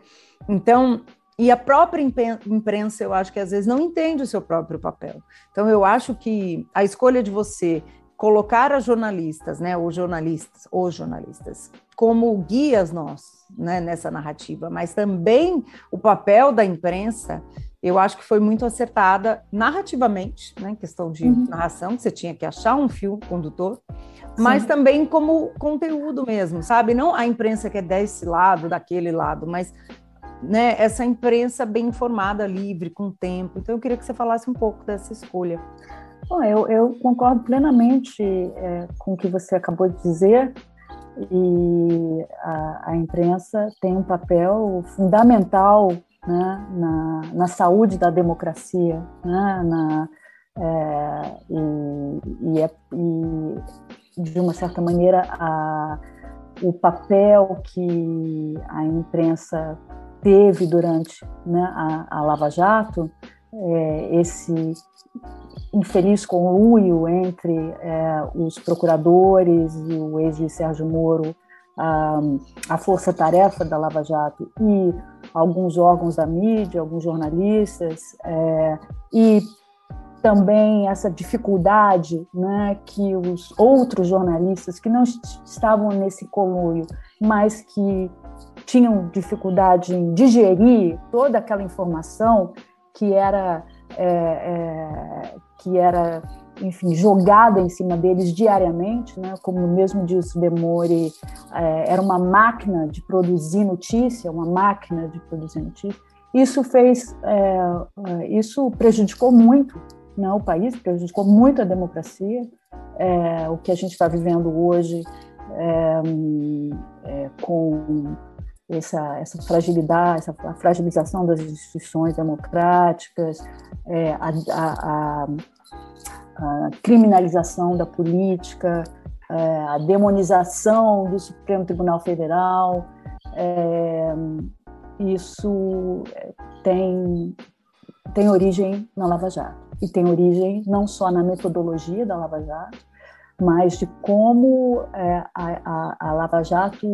Então, e a própria imprensa, eu acho que às vezes não entende o seu próprio papel. Então, eu acho que a escolha de você colocar as jornalistas, né, os jornalistas, os jornalistas, como guias nós, né, nessa narrativa, mas também o papel da imprensa, eu acho que foi muito acertada narrativamente, né, em questão de uhum. narração, você tinha que achar um fio condutor, mas Sim. também como conteúdo mesmo, sabe? Não a imprensa que é desse lado, daquele lado, mas né, essa imprensa bem informada, livre, com tempo. Então eu queria que você falasse um pouco dessa escolha. Bom, eu, eu concordo plenamente é, com o que você acabou de dizer e a, a imprensa tem um papel fundamental né, na, na saúde da democracia, né, na, É, e, e, é, e, de uma certa maneira, a, o papel que a imprensa teve durante né, a, a, Lava Jato, é, esse infeliz conluio entre é, os procuradores e o ex Sérgio Moro, a, a força-tarefa da Lava Jato e alguns órgãos da mídia, alguns jornalistas, é, e também essa dificuldade né, que os outros jornalistas que não estavam nesse conluio, mas que tinham dificuldade em digerir toda aquela informação que era é, é, que era enfim jogada em cima deles diariamente, né? Como mesmo diz Demore, é, era uma máquina de produzir notícia, uma máquina de produzir notícia. Isso fez, é, é, isso prejudicou muito né, o país, prejudicou muito a democracia. É, o que a gente está vivendo hoje com essa, essa fragilidade, essa fragilização das instituições democráticas, é, a, a, a, criminalização da política, é, a demonização do Supremo Tribunal Federal, é, isso tem, tem origem na Lava Jato. E tem origem não só na metodologia da Lava Jato, mas de como é, a, a, Lava Jato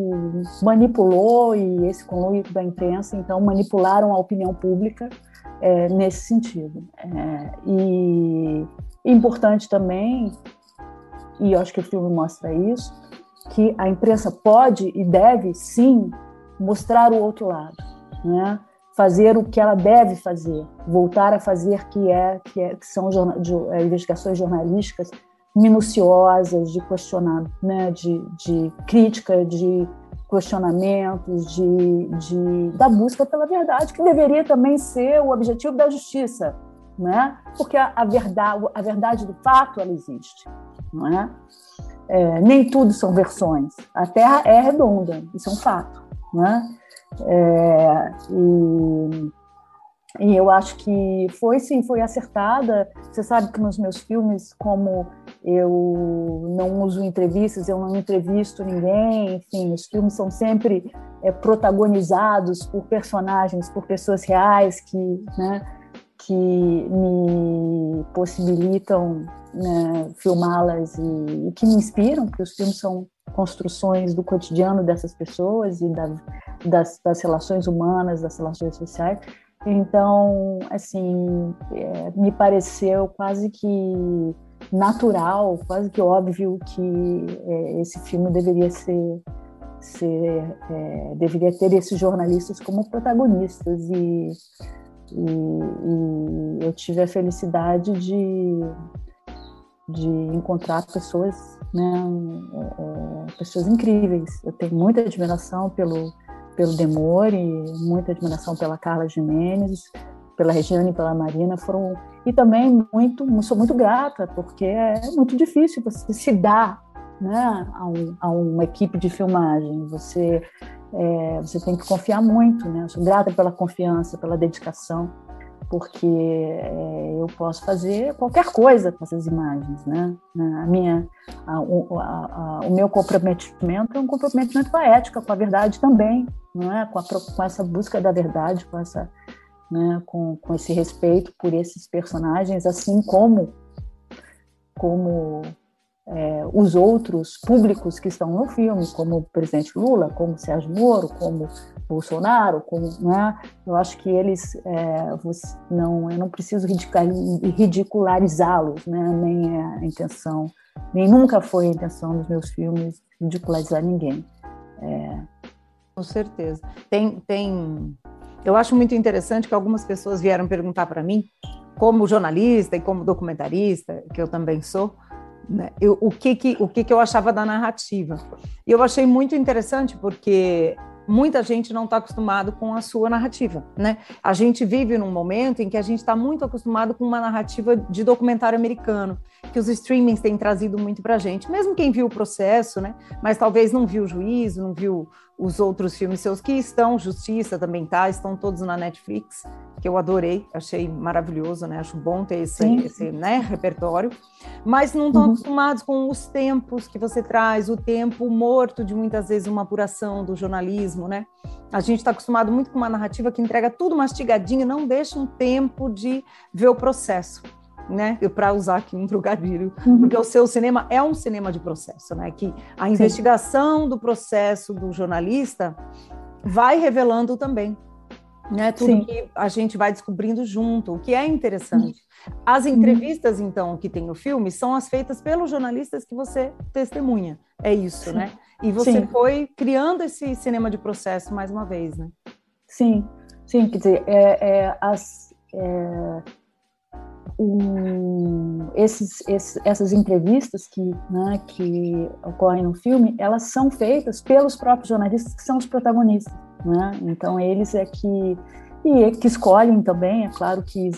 manipulou e esse conluio da imprensa, então, manipularam a opinião pública é, nesse sentido. É, e importante também, e eu acho que o filme mostra isso, que a imprensa pode e deve, sim, mostrar o outro lado, né? fazer o que ela deve fazer, voltar a fazer que é que, é, que são de, é, investigações jornalísticas minuciosas de questionar, né, de, de crítica, de questionamentos, de, de, da busca pela verdade, que deveria também ser o objetivo da justiça, né? porque a, a verdade, a verdade do fato ela existe. Não é? É, nem tudo são versões. A Terra é redonda, isso é um fato. Né? É, e e eu acho que foi sim, foi acertada. Você sabe que nos meus filmes, como eu não uso entrevistas, eu não entrevisto ninguém, enfim, os filmes são sempre é, protagonizados por personagens, por pessoas reais que, né, que me possibilitam né, filmá-las e, e, que me inspiram, porque os filmes são construções do cotidiano dessas pessoas e da, das, das relações humanas, das relações sociais. Então, assim, é, me pareceu quase que natural, quase que óbvio que é, esse filme deveria ser, ser é, deveria ter esses jornalistas como protagonistas e, e, e, eu tive a felicidade de, de encontrar pessoas, né, é, é, pessoas incríveis. Eu tenho muita admiração pelo pelo Demore, muita admiração pela Carla Jimenez, pela Regiane pela Marina, foram e também muito, sou muito grata porque é muito difícil você se dar, né, a, um, a uma equipe de filmagem. Você é, você tem que confiar muito, né? Eu sou grata pela confiança, pela dedicação porque é, eu posso fazer qualquer coisa com essas imagens, né? A minha, a, a, o meu comprometimento é um comprometimento com a ética, com a verdade também, não é? Com, com essa busca da verdade, com essa, né? Com, com esse respeito por esses personagens, assim como como é, os outros públicos que estão no filme, como o presidente Lula, como Sérgio Moro, como Bolsonaro, como, né? eu acho que eles, é, não, eu não preciso ridicularizá-los, né? nem é a intenção, nem nunca foi a intenção dos meus filmes ridicularizar ninguém. É... Com certeza. Tem, tem, eu acho muito interessante que algumas pessoas vieram perguntar para mim, como jornalista e como documentarista, que eu também sou, né? Eu, o que que, o que que eu achava da narrativa. E eu achei muito interessante porque muita gente não está acostumado com a sua narrativa, né? A gente vive num momento em que a gente está muito acostumado com uma narrativa de documentário americano, que os streamings têm trazido muito para a gente. Mesmo quem viu o processo, né? Mas talvez não viu o juízo, não viu os outros filmes seus que estão, Justiça também tá, estão todos na Netflix, que eu adorei, achei maravilhoso, né? Acho bom ter esse, esse né, repertório. Mas não estão uhum. acostumados com os tempos que você traz, o tempo morto de muitas vezes uma apuração do jornalismo, né? A gente está acostumado muito com uma narrativa que entrega tudo mastigadinho, não deixa um tempo de ver o processo né? Para usar aqui um trocadilho, uhum. porque o seu cinema é um cinema de processo, né? Que a investigação Sim. do processo do jornalista vai revelando também, né? Tudo Sim. que a gente vai descobrindo junto, o que é interessante. As uhum. entrevistas, então, que tem no filme são as feitas pelos jornalistas que você testemunha. É isso, Sim. né? E você Sim. foi criando esse cinema de processo mais uma vez, né? Sim, sim, quer dizer, é, é as, é, esses, esses, essas entrevistas que, né, que ocorrem no filme, elas são feitas pelos próprios jornalistas que são os protagonistas, né? Então eles é que e é que escolhem também, é claro que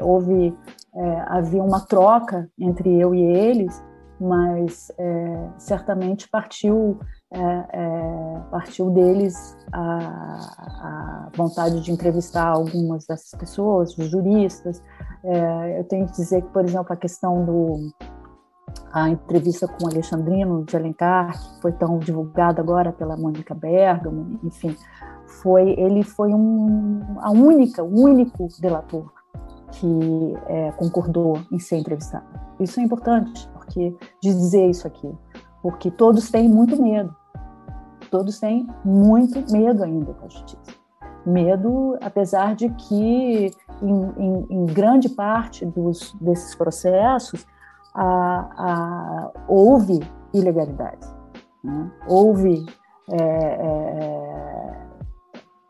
houve é, havia uma troca entre eu e eles, mas é, certamente partiu é, é, partiu deles a, a, vontade de entrevistar algumas dessas pessoas, os juristas. É, eu tenho que dizer que, por exemplo, a questão do a entrevista com Alexandrino de Alencar, que foi tão divulgada agora pela Mônica Bergamo, enfim, foi ele foi um, a única, o único delator que é, concordou em ser entrevistado. Isso é importante, porque de dizer isso aqui, porque todos têm muito medo, todos têm muito medo ainda da justiça. Medo, apesar de que em, em, em grande parte dos, desses processos a, a, houve ilegalidade, né? houve é, é,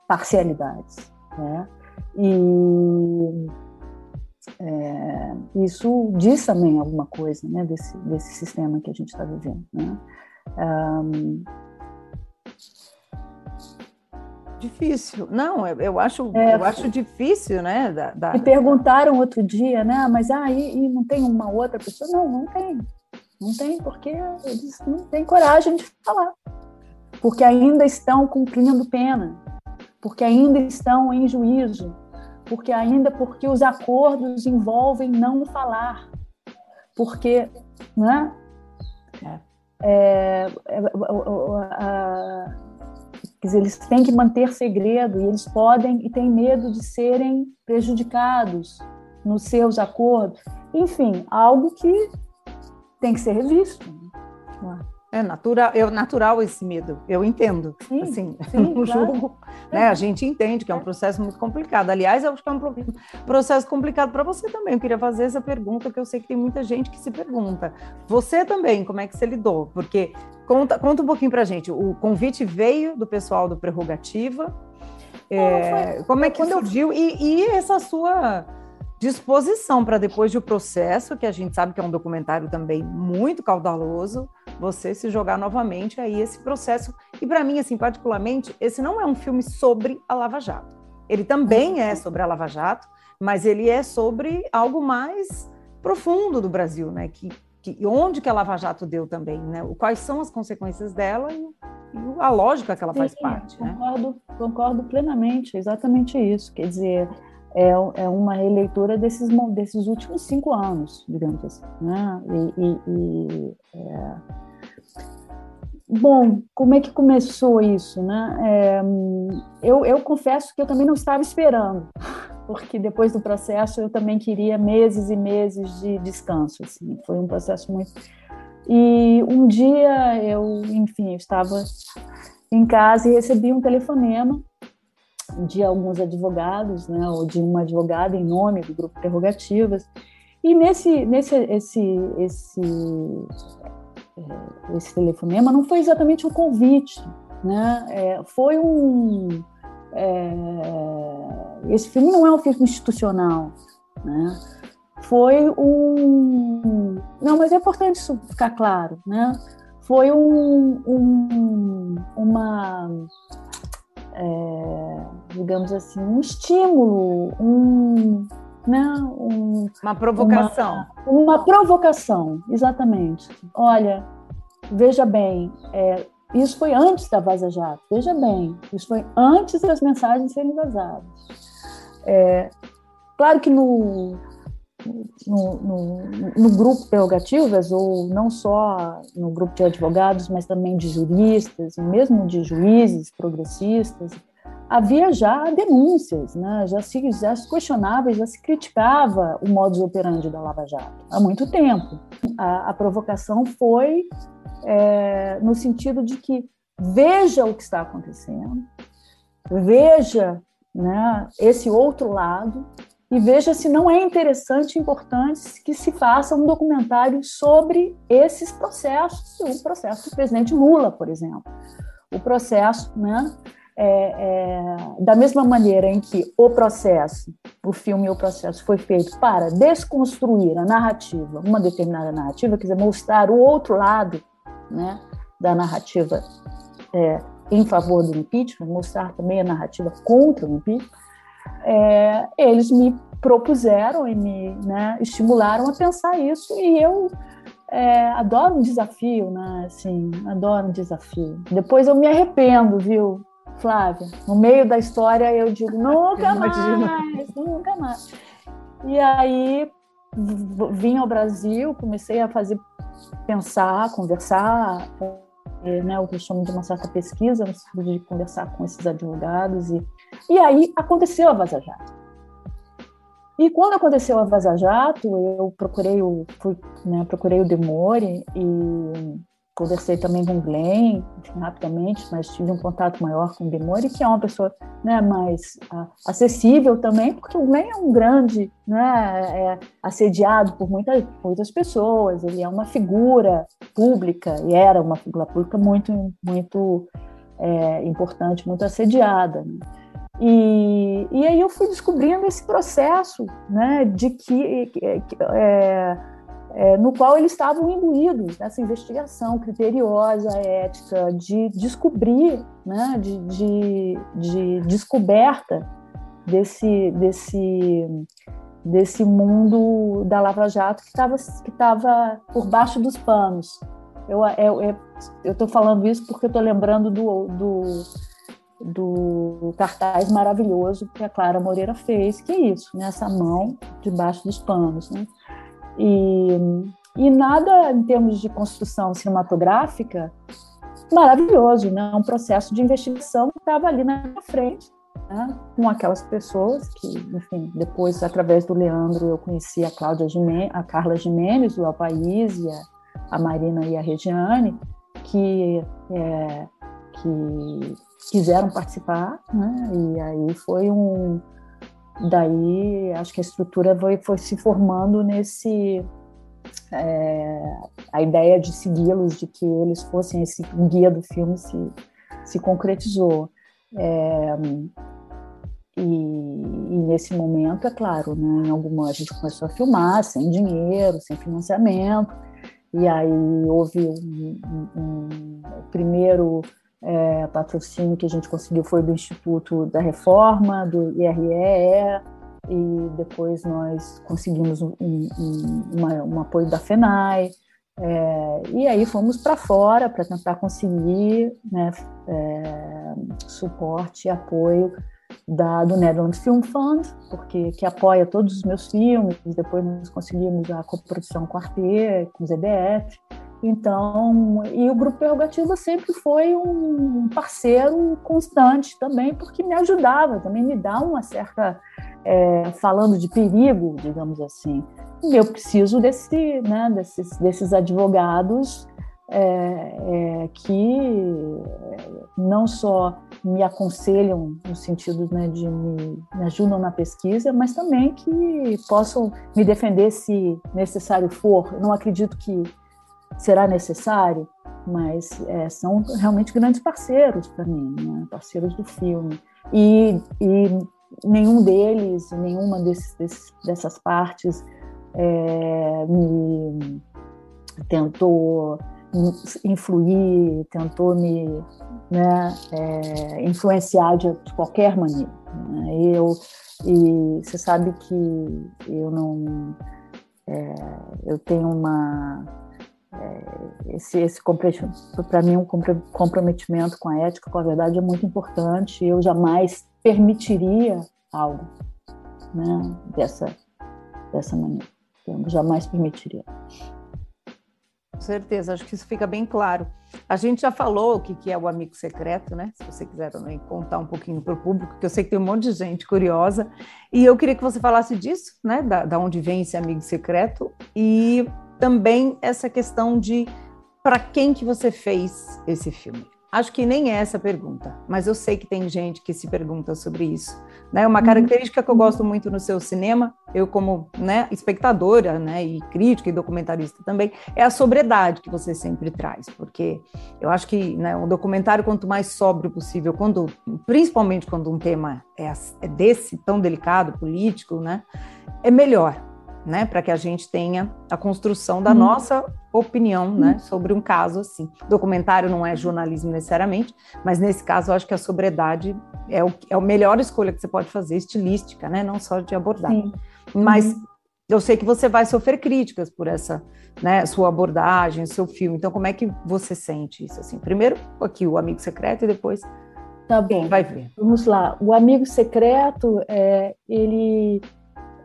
parcialidades, né? E é, isso diz também alguma coisa né, desse, desse sistema que a gente está vivendo. Né? Um, Difícil. Não, eu acho, é, eu acho difícil, né? Da, da... Me perguntaram outro dia, né? Mas aí ah, não tem uma outra pessoa? Não, não tem. Não tem, porque eles não têm coragem de falar. Porque ainda estão cumprindo pena. Porque ainda estão em juízo porque ainda porque os acordos envolvem não falar, porque, né? É, é, é a, quer dizer, eles têm que manter segredo e eles podem e têm medo de serem prejudicados nos seus acordos. Enfim, algo que tem que ser revisto. Né? É natural, é natural esse medo, eu entendo. Sim, assim, sim, no claro. jogo, né, a gente entende que é um processo muito complicado. Aliás, eu acho que é um processo complicado para você também. Eu queria fazer essa pergunta, que eu sei que tem muita gente que se pergunta. Você também, como é que você lidou? Porque conta, conta um pouquinho para a gente. O convite veio do pessoal do Prerrogativa. É, como é que surgiu? Eu... E, e essa sua disposição para depois do processo, que a gente sabe que é um documentário também muito caudaloso, você se jogar novamente aí esse processo. E para mim, assim, particularmente, esse não é um filme sobre a Lava Jato. Ele também é sobre a Lava Jato, mas ele é sobre algo mais profundo do Brasil, né? Que, que onde que a Lava Jato deu também, né? Quais são as consequências dela e, e a lógica que ela Sim, faz parte. Concordo, né? concordo plenamente, exatamente isso. Quer dizer, é, é uma releitura desses, desses últimos cinco anos, digamos assim. Né? E, e, e é... Bom, como é que começou isso? Né? É, eu, eu confesso que eu também não estava esperando, porque depois do processo eu também queria meses e meses de descanso. Assim. Foi um processo muito. E um dia eu, enfim, eu estava em casa e recebi um telefonema de alguns advogados, né, ou de uma advogada em nome do grupo Prerrogativas. E nesse, nesse esse, esse, esse telefonema não foi exatamente um convite, né? É, foi um é, esse filme não é um filme institucional, né? Foi um não, mas é importante isso ficar claro, né? Foi um, um uma é, digamos assim, um estímulo, um, né, um, uma provocação. Uma, uma, provocação, exatamente. Olha, veja bem, é, isso foi antes da Vaza Jato, veja bem, isso foi antes das mensagens serem vazadas. É, claro que no, no, no, no, grupo Prerrogativas, ou não só no grupo de advogados, mas também de juristas, e mesmo de juízes progressistas, havia já denúncias, né? já, se, já se questionava já se criticava o modus operandi da Lava Jato há muito tempo. A, a provocação foi é, no sentido de que veja o que está acontecendo, veja né, esse outro lado e veja se não é interessante e importante que se faça um documentário sobre esses processos, o processo do presidente Lula, por exemplo. O processo, né, é, é, da mesma maneira em que o processo, o filme O Processo, foi feito para desconstruir a narrativa, uma determinada narrativa, quer dizer, mostrar o outro lado né, da narrativa é, em favor do impeachment, mostrar também a narrativa contra o impeachment, é, eles me propuseram e me né, estimularam a pensar isso e eu é, adoro um desafio, né? Assim, adoro um desafio. Depois eu me arrependo, viu, Flávia? No meio da história eu digo nunca mais, nunca mais. E aí vim ao Brasil, comecei a fazer pensar, conversar, é, né, o que eu chamo de uma certa pesquisa, no sentido de conversar com esses advogados. E, e aí aconteceu a Vaza Jato. E quando aconteceu a Vaza Jato, eu procurei o, fui, né, procurei o Demore e conversei também com o Glenn, rapidamente, mas tive um contato maior com o Demore, que é uma pessoa né, mais uh, acessível também, porque o Glenn é um grande, né, é assediado por muitas, muitas pessoas, ele é uma figura pública, e era uma figura pública muito, muito é, importante, muito assediada. Né? E, e aí eu fui descobrindo esse processo né, de que, que é, é, no qual eles estavam imbuídos nessa investigação criteriosa, ética, de descobrir, né, de, de, de descoberta desse, desse, desse mundo da Lava Jato que estava que tava por baixo dos panos. Eu estou falando isso porque estou lembrando do, do, do cartaz maravilhoso que a Clara Moreira fez, que é isso, nessa mão debaixo dos panos. Né? E, e nada em termos de construção cinematográfica maravilhoso, né? Um processo de investigação que estava ali na frente, né? com aquelas pessoas que, enfim, depois através do Leandro eu conheci a Cláudia Gimenez, a Carla Jimenez, o El e a, a Marina e a Regiane, que é, que quiseram participar, né? E aí foi um daí acho que a estrutura foi, foi se formando nesse é, a ideia de segui-los, de que eles fossem esse guia do filme se, se concretizou. É, e, e, nesse momento, é claro, né, em alguma a gente começou a filmar sem dinheiro, sem financiamento, e aí houve um, um, um primeiro é, patrocínio que a gente conseguiu foi do Instituto da Reforma, do IRE, e depois nós conseguimos um, um, uma, um apoio da FENAI, é, e aí fomos para fora para tentar conseguir né, é, suporte e apoio da, do Netherlands Film Fund, porque que apoia todos os meus filmes. Depois nós conseguimos a coprodução com a Arte, com o ZDF. Então, e o Grupo Prerrogativa sempre foi um parceiro constante também, porque me ajudava, também me dá uma certa, é, falando de perigo, digamos assim. Eu preciso desse, né, desses, desses advogados é, é, que não só me aconselham no sentido né, de me, me ajudam na pesquisa, mas também que possam me defender se necessário for. Eu não acredito que será necessário, mas é, são realmente grandes parceiros para mim, né? parceiros do filme. E, e, nenhum deles, nenhuma desses, desses, dessas partes é, me tentou influir, tentou me né, é, influenciar de, qualquer maneira. Né? Eu, e você sabe que eu não. É, eu tenho uma. É, esse, esse para mim, um comprometimento com a ética, com a verdade, é muito importante. Eu jamais permitiria algo né, dessa, dessa maneira. Eu jamais permitiria. Com certeza, acho que isso fica bem claro. A gente já falou o que é o amigo secreto, né? Se você quiser também contar um pouquinho para o público, que eu sei que tem um monte de gente curiosa. E eu queria que você falasse disso, né? Da, da onde vem esse amigo secreto e também essa questão de para quem que você fez esse filme. Acho que nem é essa a pergunta, mas eu sei que tem gente que se pergunta sobre isso. Né? Uma característica que eu gosto muito no seu cinema, eu como né, espectadora né, e crítica e documentarista também, é a sobriedade que você sempre traz, porque eu acho que né, um documentário, quanto mais sóbrio possível, quando, principalmente quando um tema é, é desse, tão delicado, político, né, é melhor, né, para que a gente tenha a construção da uhum. nossa opinião, né, uhum. sobre um caso assim. Documentário não é jornalismo necessariamente, mas nesse caso eu acho que a sobriedade é o é a melhor escolha que você pode fazer, estilística, né, não só de abordar. Sim. Mas uhum. eu sei que você vai sofrer críticas por essa, né, sua abordagem, seu filme. Então como é que você sente isso assim? Primeiro aqui o amigo secreto e depois Tá bom. Vai ver. Vamos lá. O amigo secreto, é, ele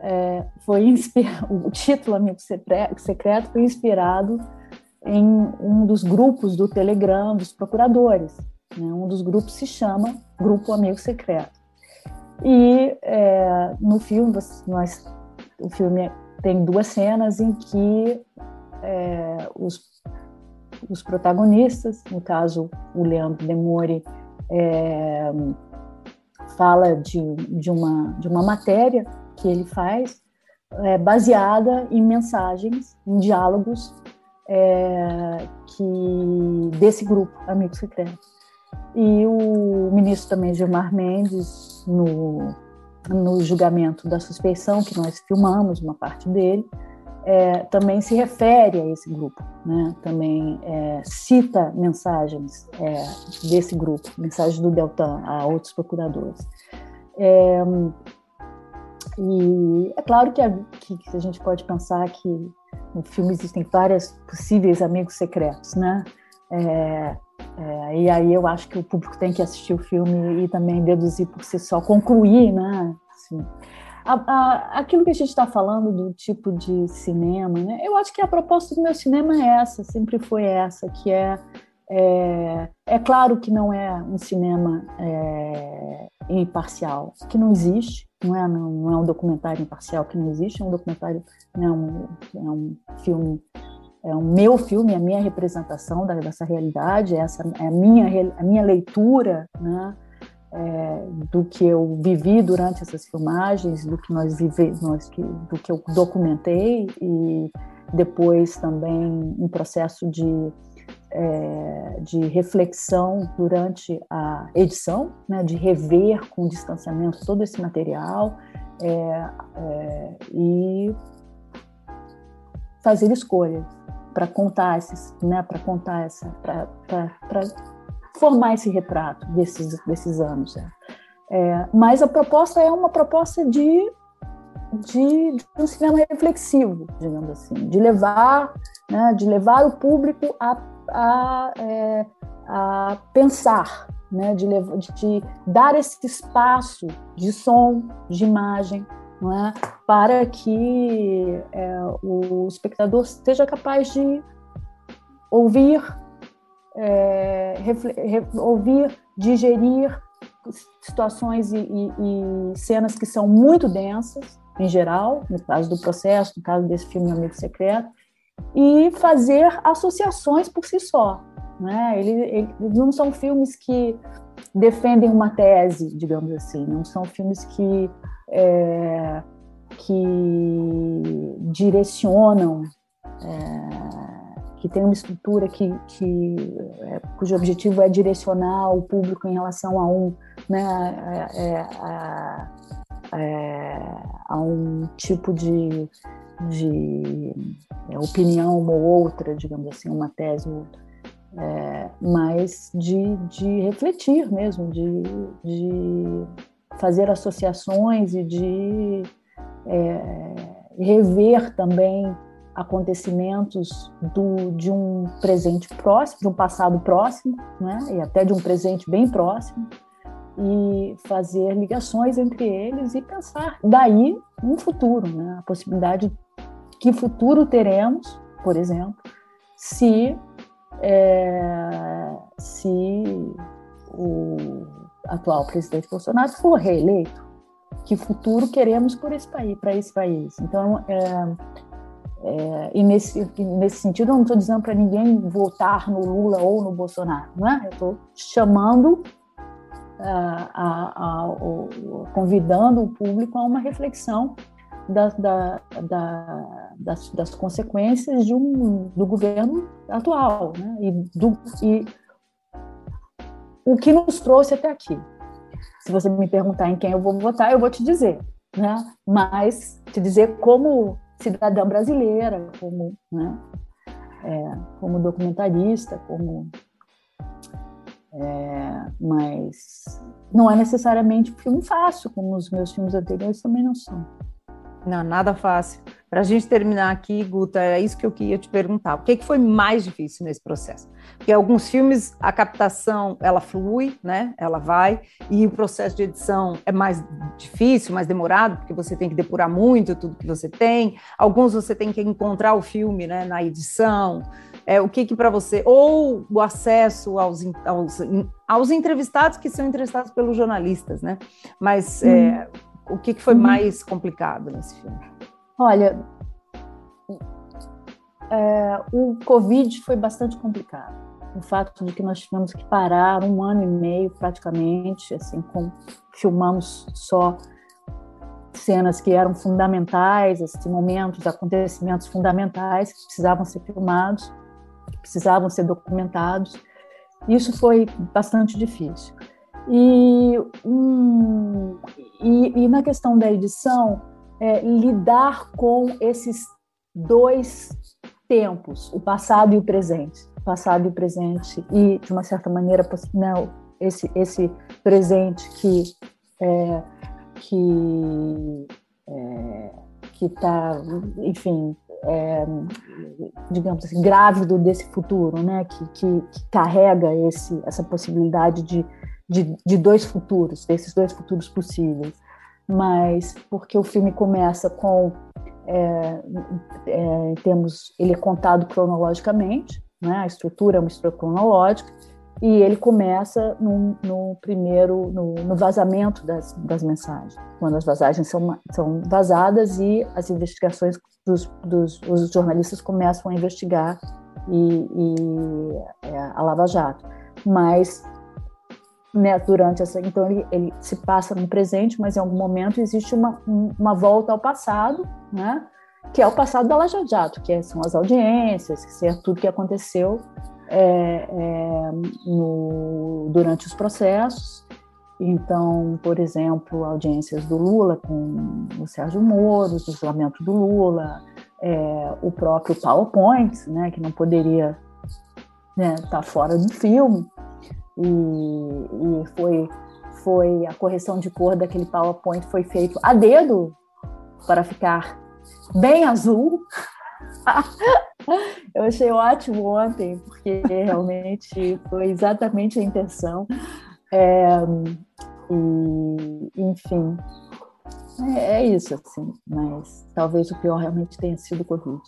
é, foi o título Amigo Secreto foi inspirado em um dos grupos do Telegram dos procuradores. Né? Um dos grupos se chama Grupo Amigo Secreto. E é, no filme, nós, o filme tem duas cenas em que é, os, os protagonistas, no caso o Leandro Demore, é, fala de, de, uma, de uma matéria que ele faz é baseada em mensagens, em diálogos é, que desse grupo Amigo Secreto. E o ministro também Gilmar Mendes, no, no julgamento da suspeição, que nós filmamos uma parte dele, é, também se refere a esse grupo, né? também é, cita mensagens é, desse grupo, mensagens do Deltan a outros procuradores. E é claro que a, que a gente pode pensar que no filme existem vários possíveis amigos secretos, né? É, é, e aí eu acho que o público tem que assistir o filme e também deduzir por si só, concluir, né? Assim, a, a, aquilo que a gente está falando do tipo de cinema, né? Eu acho que a proposta do meu cinema é essa, sempre foi essa, que é é, é claro que não é um cinema é, imparcial, que não existe, não é, não, não, é um documentário imparcial que não existe, é um documentário, é um, é um filme, é o meu filme, é a minha representação dessa realidade, essa é a minha, a minha leitura, né, é, do que eu vivi durante essas filmagens, do que nós vivemos, do que eu documentei e depois também um processo de é, de reflexão durante a edição, né, de rever com distanciamento todo esse material é, é, e fazer escolhas para contar esses, né, para contar essa, para formar esse retrato desses desses anos. É, mas a proposta é uma proposta de de, de, um cinema reflexivo, digamos assim, de levar, né, de levar o público a a, é, a pensar, né? de, levar, de, dar esse espaço de som, de imagem, é? para que é, o espectador esteja capaz de ouvir, é, ouvir, digerir situações e, e, e, cenas que são muito densas, em geral, no caso do processo, no caso desse filme Amigo Secreto, e fazer associações por si só. Né? Eles, eles não são filmes que defendem uma tese, digamos assim, não são filmes que, é, que direcionam, é, que tem uma estrutura que, que é, cujo objetivo é direcionar o público em relação a um, né, a, a, a, a um tipo de de é, opinião ou outra, digamos assim, uma tese ou outra, é, mas de, de refletir mesmo, de, de fazer associações e de é, rever também acontecimentos do, de um presente próximo, de um passado próximo, né, e até de um presente bem próximo, e fazer ligações entre eles e pensar daí um futuro, né, a possibilidade que futuro teremos, por exemplo, se é, se o atual presidente Bolsonaro for reeleito, que futuro queremos por esse país, para esse país. Então, é, é, e nesse, nesse sentido, eu não estou dizendo para ninguém votar no Lula ou no Bolsonaro, não é? Eu estou chamando, a, a, a, convidando o público a uma reflexão da, da, da, das, das, consequências de um, do governo atual, né? E, do, e o que nos trouxe até aqui. Se você me perguntar em quem eu vou votar, eu vou te dizer, né? Mas te dizer como cidadã brasileira, como, né? É, como documentarista, como é, mas não é necessariamente filme fácil, como os meus filmes anteriores também não são. Não, nada fácil. Para a gente terminar aqui, Guta, é isso que eu queria te perguntar. O que, que foi mais difícil nesse processo? Porque alguns filmes, a captação, ela flui, né? Ela vai, e o processo de edição é mais difícil, mais demorado, porque você tem que depurar muito tudo que você tem. Alguns você tem que encontrar o filme né, na edição. É, o que que para você... Ou o acesso aos, aos, aos entrevistados que são entrevistados pelos jornalistas, né? Mas... Hum. É, o que, que foi uhum. mais complicado nesse filme? Olha, é, o Covid foi bastante complicado. O fato de que nós tivemos que parar um ano e meio praticamente, assim, com, filmamos só cenas que eram fundamentais, assim, momentos, acontecimentos fundamentais que precisavam ser filmados, que precisavam ser documentados. Isso foi bastante difícil. E, um, e, e, na questão da edição, é, lidar com esses dois tempos, o passado e o presente. O passado e o presente, e de uma certa maneira, não, esse, esse presente que é, que é, que está, enfim, é, digamos assim, grávido desse futuro, né? Que, que, que carrega esse, essa possibilidade de de, de dois futuros, desses dois futuros possíveis, mas porque o filme começa com é, é, temos ele é contado cronologicamente, né? A estrutura é uma estrutura cronológica e ele começa no, no primeiro no, no, vazamento das, das mensagens, quando as vazagens são, são vazadas e as investigações dos, dos os jornalistas começam a investigar e, e é, a Lava Jato, mas né, durante essa. Então, ele, ele se passa no presente, mas em algum momento existe uma, uma volta ao passado, né, que é o passado da Lava Jato, que são as audiências, que é tudo que aconteceu é, é, no, durante os processos. Então, por exemplo, audiências do Lula com o Sérgio Moro, o isolamento do Lula, é, o próprio PowerPoint, né, que não poderia estar né, tá fora do filme e, e foi, foi a correção de cor daquele PowerPoint foi feito a dedo para ficar bem azul. Eu achei ótimo ontem, porque realmente foi exatamente a intenção. É, e, enfim, é, é, isso, assim, mas talvez o pior realmente tenha sido o Covid.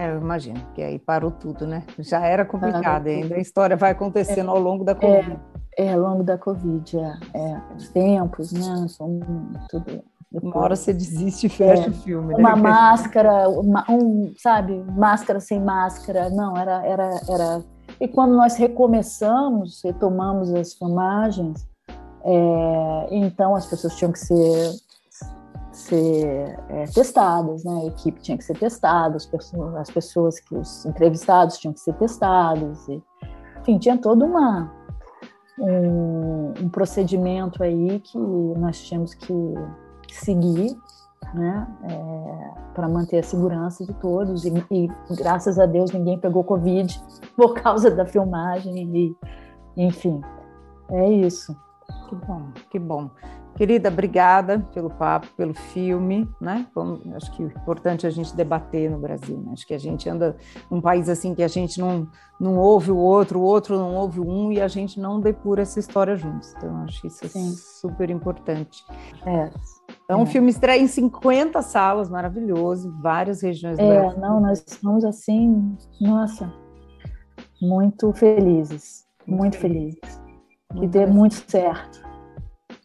É, eu imagino, que aí parou tudo, né? Já era complicado, ainda a história vai acontecendo é, ao longo da Covid. É, é, ao longo da Covid, é. é os tempos, né? São tudo. Depois. Uma hora você desiste e fecha é, o filme. Uma né? máscara, uma, um, sabe, máscara sem máscara. Não, era, era, era. E quando nós recomeçamos, retomamos as filmagens, é, então as pessoas tinham que ser ser é, testadas, né? A equipe tinha que ser testada, as pessoas, as pessoas que os entrevistados tinham que ser testados, e, enfim, tinha todo uma um, um, procedimento aí que nós tínhamos que seguir né, é, para manter a segurança de todos. E, e, graças a Deus ninguém pegou Covid por causa da filmagem. E, enfim, é isso. Que bom, que bom. Querida, obrigada pelo papo, pelo filme, né? acho que é importante a gente debater no Brasil, né? Acho que a gente anda num país assim que a gente não, não ouve o outro, o outro não ouve um e a gente não depura essa história juntos. Então, acho isso é Sim. super importante. É. É. o filme estreia em 50 salas, maravilhoso, várias regiões do é, Brasil. Não, nós estamos assim, nossa, muito felizes, muito felizes. Que dê muito certo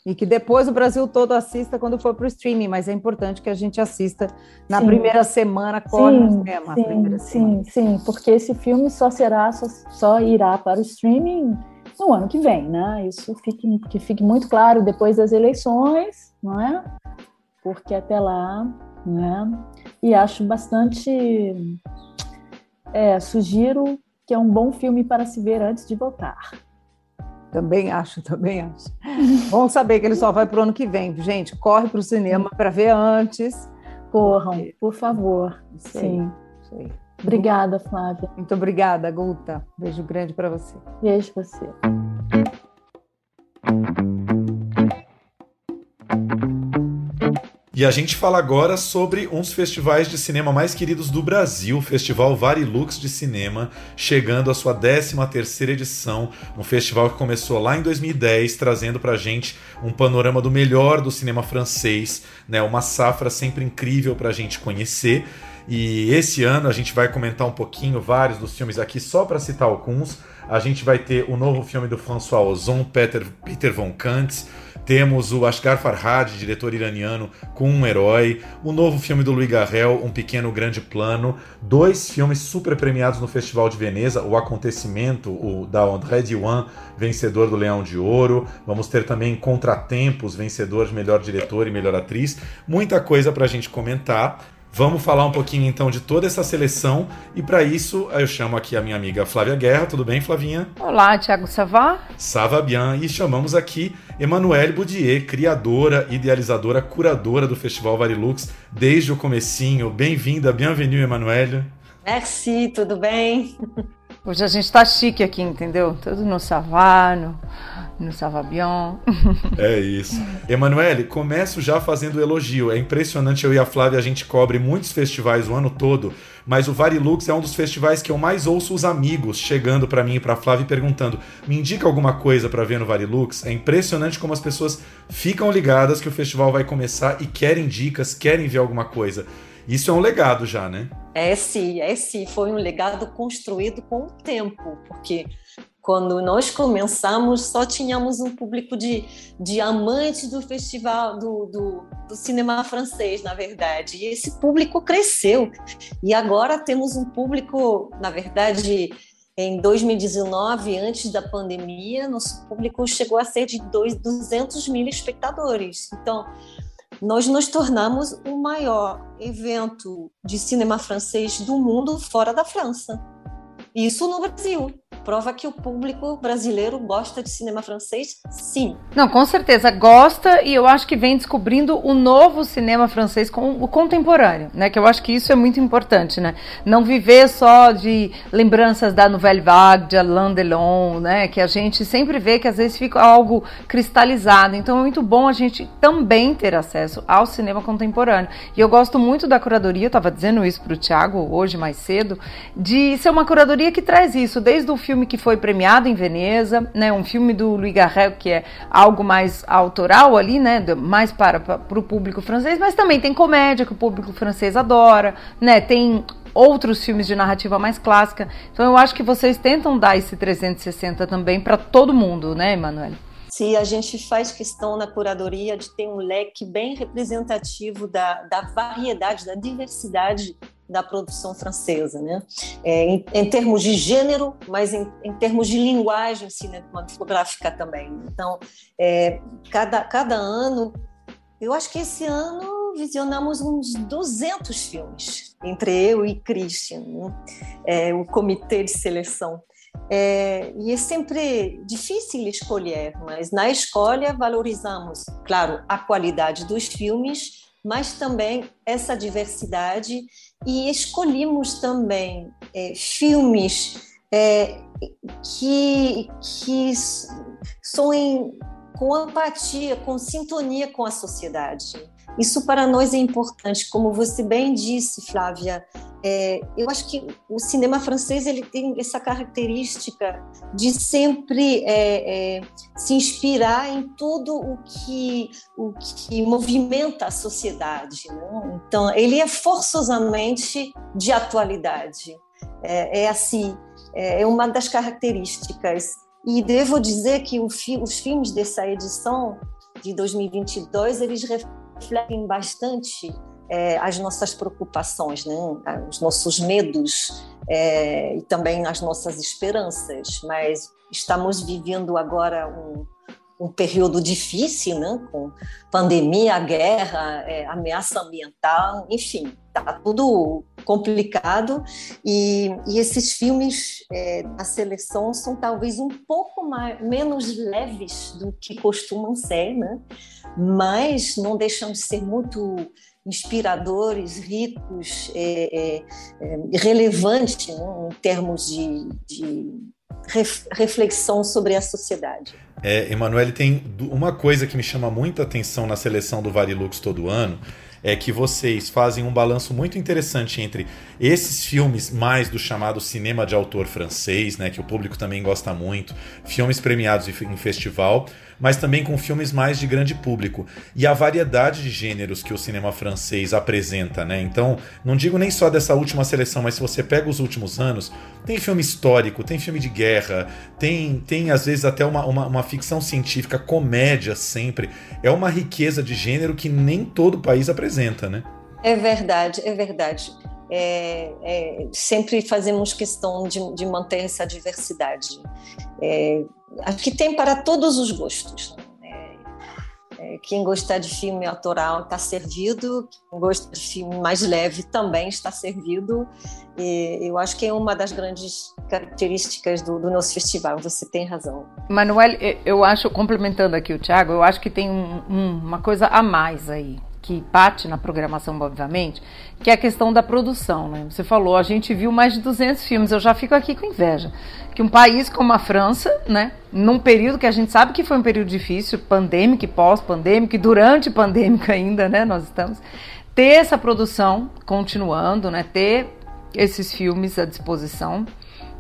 e que depois o Brasil todo assista quando for para o streaming, mas é importante que a gente assista na sim. primeira semana, corre sim, cinema. Sim, sim, sim, porque esse filme só será, só, só, irá para o streaming no ano que vem, né? Isso fique, que fique muito claro depois das eleições, não é? Porque até lá, né? E acho bastante, é, sugiro que é um bom filme para se ver antes de votar. Também acho, também acho. Bom saber que ele só vai para o ano que vem. Gente, corre para o cinema para ver antes. Corram, por favor. Sim. Sim. Obrigada, Flávia. Muito obrigada, Guta. Beijo grande para você. Beijo para você. E a gente fala agora sobre um dos festivais de cinema mais queridos do Brasil, o Festival Varilux de Cinema, chegando à sua 13ª edição, um festival que começou lá em 2010, trazendo pra gente um panorama do melhor do cinema francês, né, uma safra sempre incrível pra gente conhecer. E esse ano a gente vai comentar um pouquinho vários dos filmes aqui, só para citar alguns. A gente vai ter o novo filme do François Ozon, Peter, Peter von Kantz, temos o Asghar Farhad, diretor iraniano, com um herói. O novo filme do Louis Garrel, Um Pequeno Grande Plano. Dois filmes super premiados no Festival de Veneza. O Acontecimento, o da André Diwan, vencedor do Leão de Ouro. Vamos ter também Contratempos, vencedor de melhor diretor e melhor atriz. Muita coisa para a gente comentar. Vamos falar um pouquinho então de toda essa seleção e para isso eu chamo aqui a minha amiga Flávia Guerra. Tudo bem, Flavinha? Olá, Thiago Savá. Sava bien e chamamos aqui Emanuele Boudier, criadora, idealizadora, curadora do Festival Varilux desde o comecinho. Bem-vinda, bienvenue, Emanuele. Merci, tudo bem? Hoje a gente tá chique aqui, entendeu? Tudo no Savá, no Savabion. É isso. Emanuele, começo já fazendo elogio. É impressionante, eu e a Flávia, a gente cobre muitos festivais o ano todo, mas o Varilux é um dos festivais que eu mais ouço os amigos chegando para mim e para Flávia perguntando: "Me indica alguma coisa para ver no Varilux?". É impressionante como as pessoas ficam ligadas que o festival vai começar e querem dicas, querem ver alguma coisa. Isso é um legado já, né? É sim, é sim. Foi um legado construído com o tempo, porque quando nós começamos, só tínhamos um público de, de amantes do festival, do, do, do, cinema francês, na verdade. E esse público cresceu. E agora temos um público, na verdade, em 2019, antes da pandemia, nosso público chegou a ser de 200 mil espectadores. Então, nós nos tornamos o maior evento de cinema francês do mundo fora da França. Isso no Brasil prova que o público brasileiro gosta de cinema francês, sim. Não, com certeza gosta e eu acho que vem descobrindo o novo cinema francês com o contemporâneo, né? Que eu acho que isso é muito importante, né? Não viver só de lembranças da Nouvelle Vague, de Alain Delon, né? Que a gente sempre vê que às vezes fica algo cristalizado. Então é muito bom a gente também ter acesso ao cinema contemporâneo. E eu gosto muito da curadoria, eu estava dizendo isso para o Thiago hoje mais cedo, de ser uma curadoria que traz isso desde o filme que foi premiado em Veneza, né? Um filme do Louis Garrel que é algo mais autoral ali, né? Mais para, para o público francês, mas também tem comédia que o público francês adora, né? Tem outros filmes de narrativa mais clássica. Então eu acho que vocês tentam dar esse 360 também para todo mundo, né, Emanuele? Sim, a gente faz questão na curadoria de ter um leque bem representativo da, da variedade, da diversidade da produção francesa, né? É, em, em, termos de gênero, mas em, em, termos de linguagem cinematográfica também. Então, é, cada, cada ano, eu acho que esse ano visionamos uns 200 filmes, entre eu e Christian, né? é, o comitê de seleção. É, e é sempre difícil escolher, mas na escolha valorizamos, claro, a qualidade dos filmes, mas também essa diversidade e escolhemos também é, filmes é, que, que são em, com empatia, com sintonia com a sociedade. Isso para nós é importante, como você bem disse, Flávia. É, eu acho que o cinema francês ele tem essa característica de sempre é, é, se inspirar em tudo o que o que movimenta a sociedade. Né? Então, ele é forçosamente de atualidade. É, é assim, é, é uma das características. E devo dizer que fi, os filmes dessa edição de 2022 eles refletem bastante é, as nossas preocupações, né? os nossos medos é, e também as nossas esperanças. Mas estamos vivendo agora um, um período difícil, né? com pandemia, guerra, é, ameaça ambiental, enfim, está tudo complicado. E, e esses filmes é, da seleção são talvez um pouco mais, menos leves do que costumam ser, né? mas não deixam de ser muito inspiradores, ricos, é, é, é relevantes né? em termos de, de reflexão sobre a sociedade. É, Emanuele, tem uma coisa que me chama muita atenção na seleção do Varilux todo ano, é que vocês fazem um balanço muito interessante entre esses filmes mais do chamado cinema de autor francês, né, que o público também gosta muito, filmes premiados em festival, mas também com filmes mais de grande público. E a variedade de gêneros que o cinema francês apresenta, né? Então, não digo nem só dessa última seleção, mas se você pega os últimos anos, tem filme histórico, tem filme de guerra, tem, tem às vezes até uma, uma, uma ficção científica, comédia sempre. É uma riqueza de gênero que nem todo país apresenta, né? É verdade, é verdade. É, é, sempre fazemos questão de, de manter essa diversidade. É, acho que tem para todos os gostos. Né? É, quem gostar de filme autoral está servido, quem gosta de filme mais leve também está servido. E eu acho que é uma das grandes características do, do nosso festival, você tem razão. Manuel, eu acho, complementando aqui o Thiago, eu acho que tem um, um, uma coisa a mais aí que bate na programação, obviamente, que é a questão da produção. Né? Você falou, a gente viu mais de 200 filmes, eu já fico aqui com inveja. Que um país como a França, né, num período que a gente sabe que foi um período difícil, pandêmico e pós-pandêmico, e durante pandêmico ainda, né, nós estamos, ter essa produção continuando, né, ter esses filmes à disposição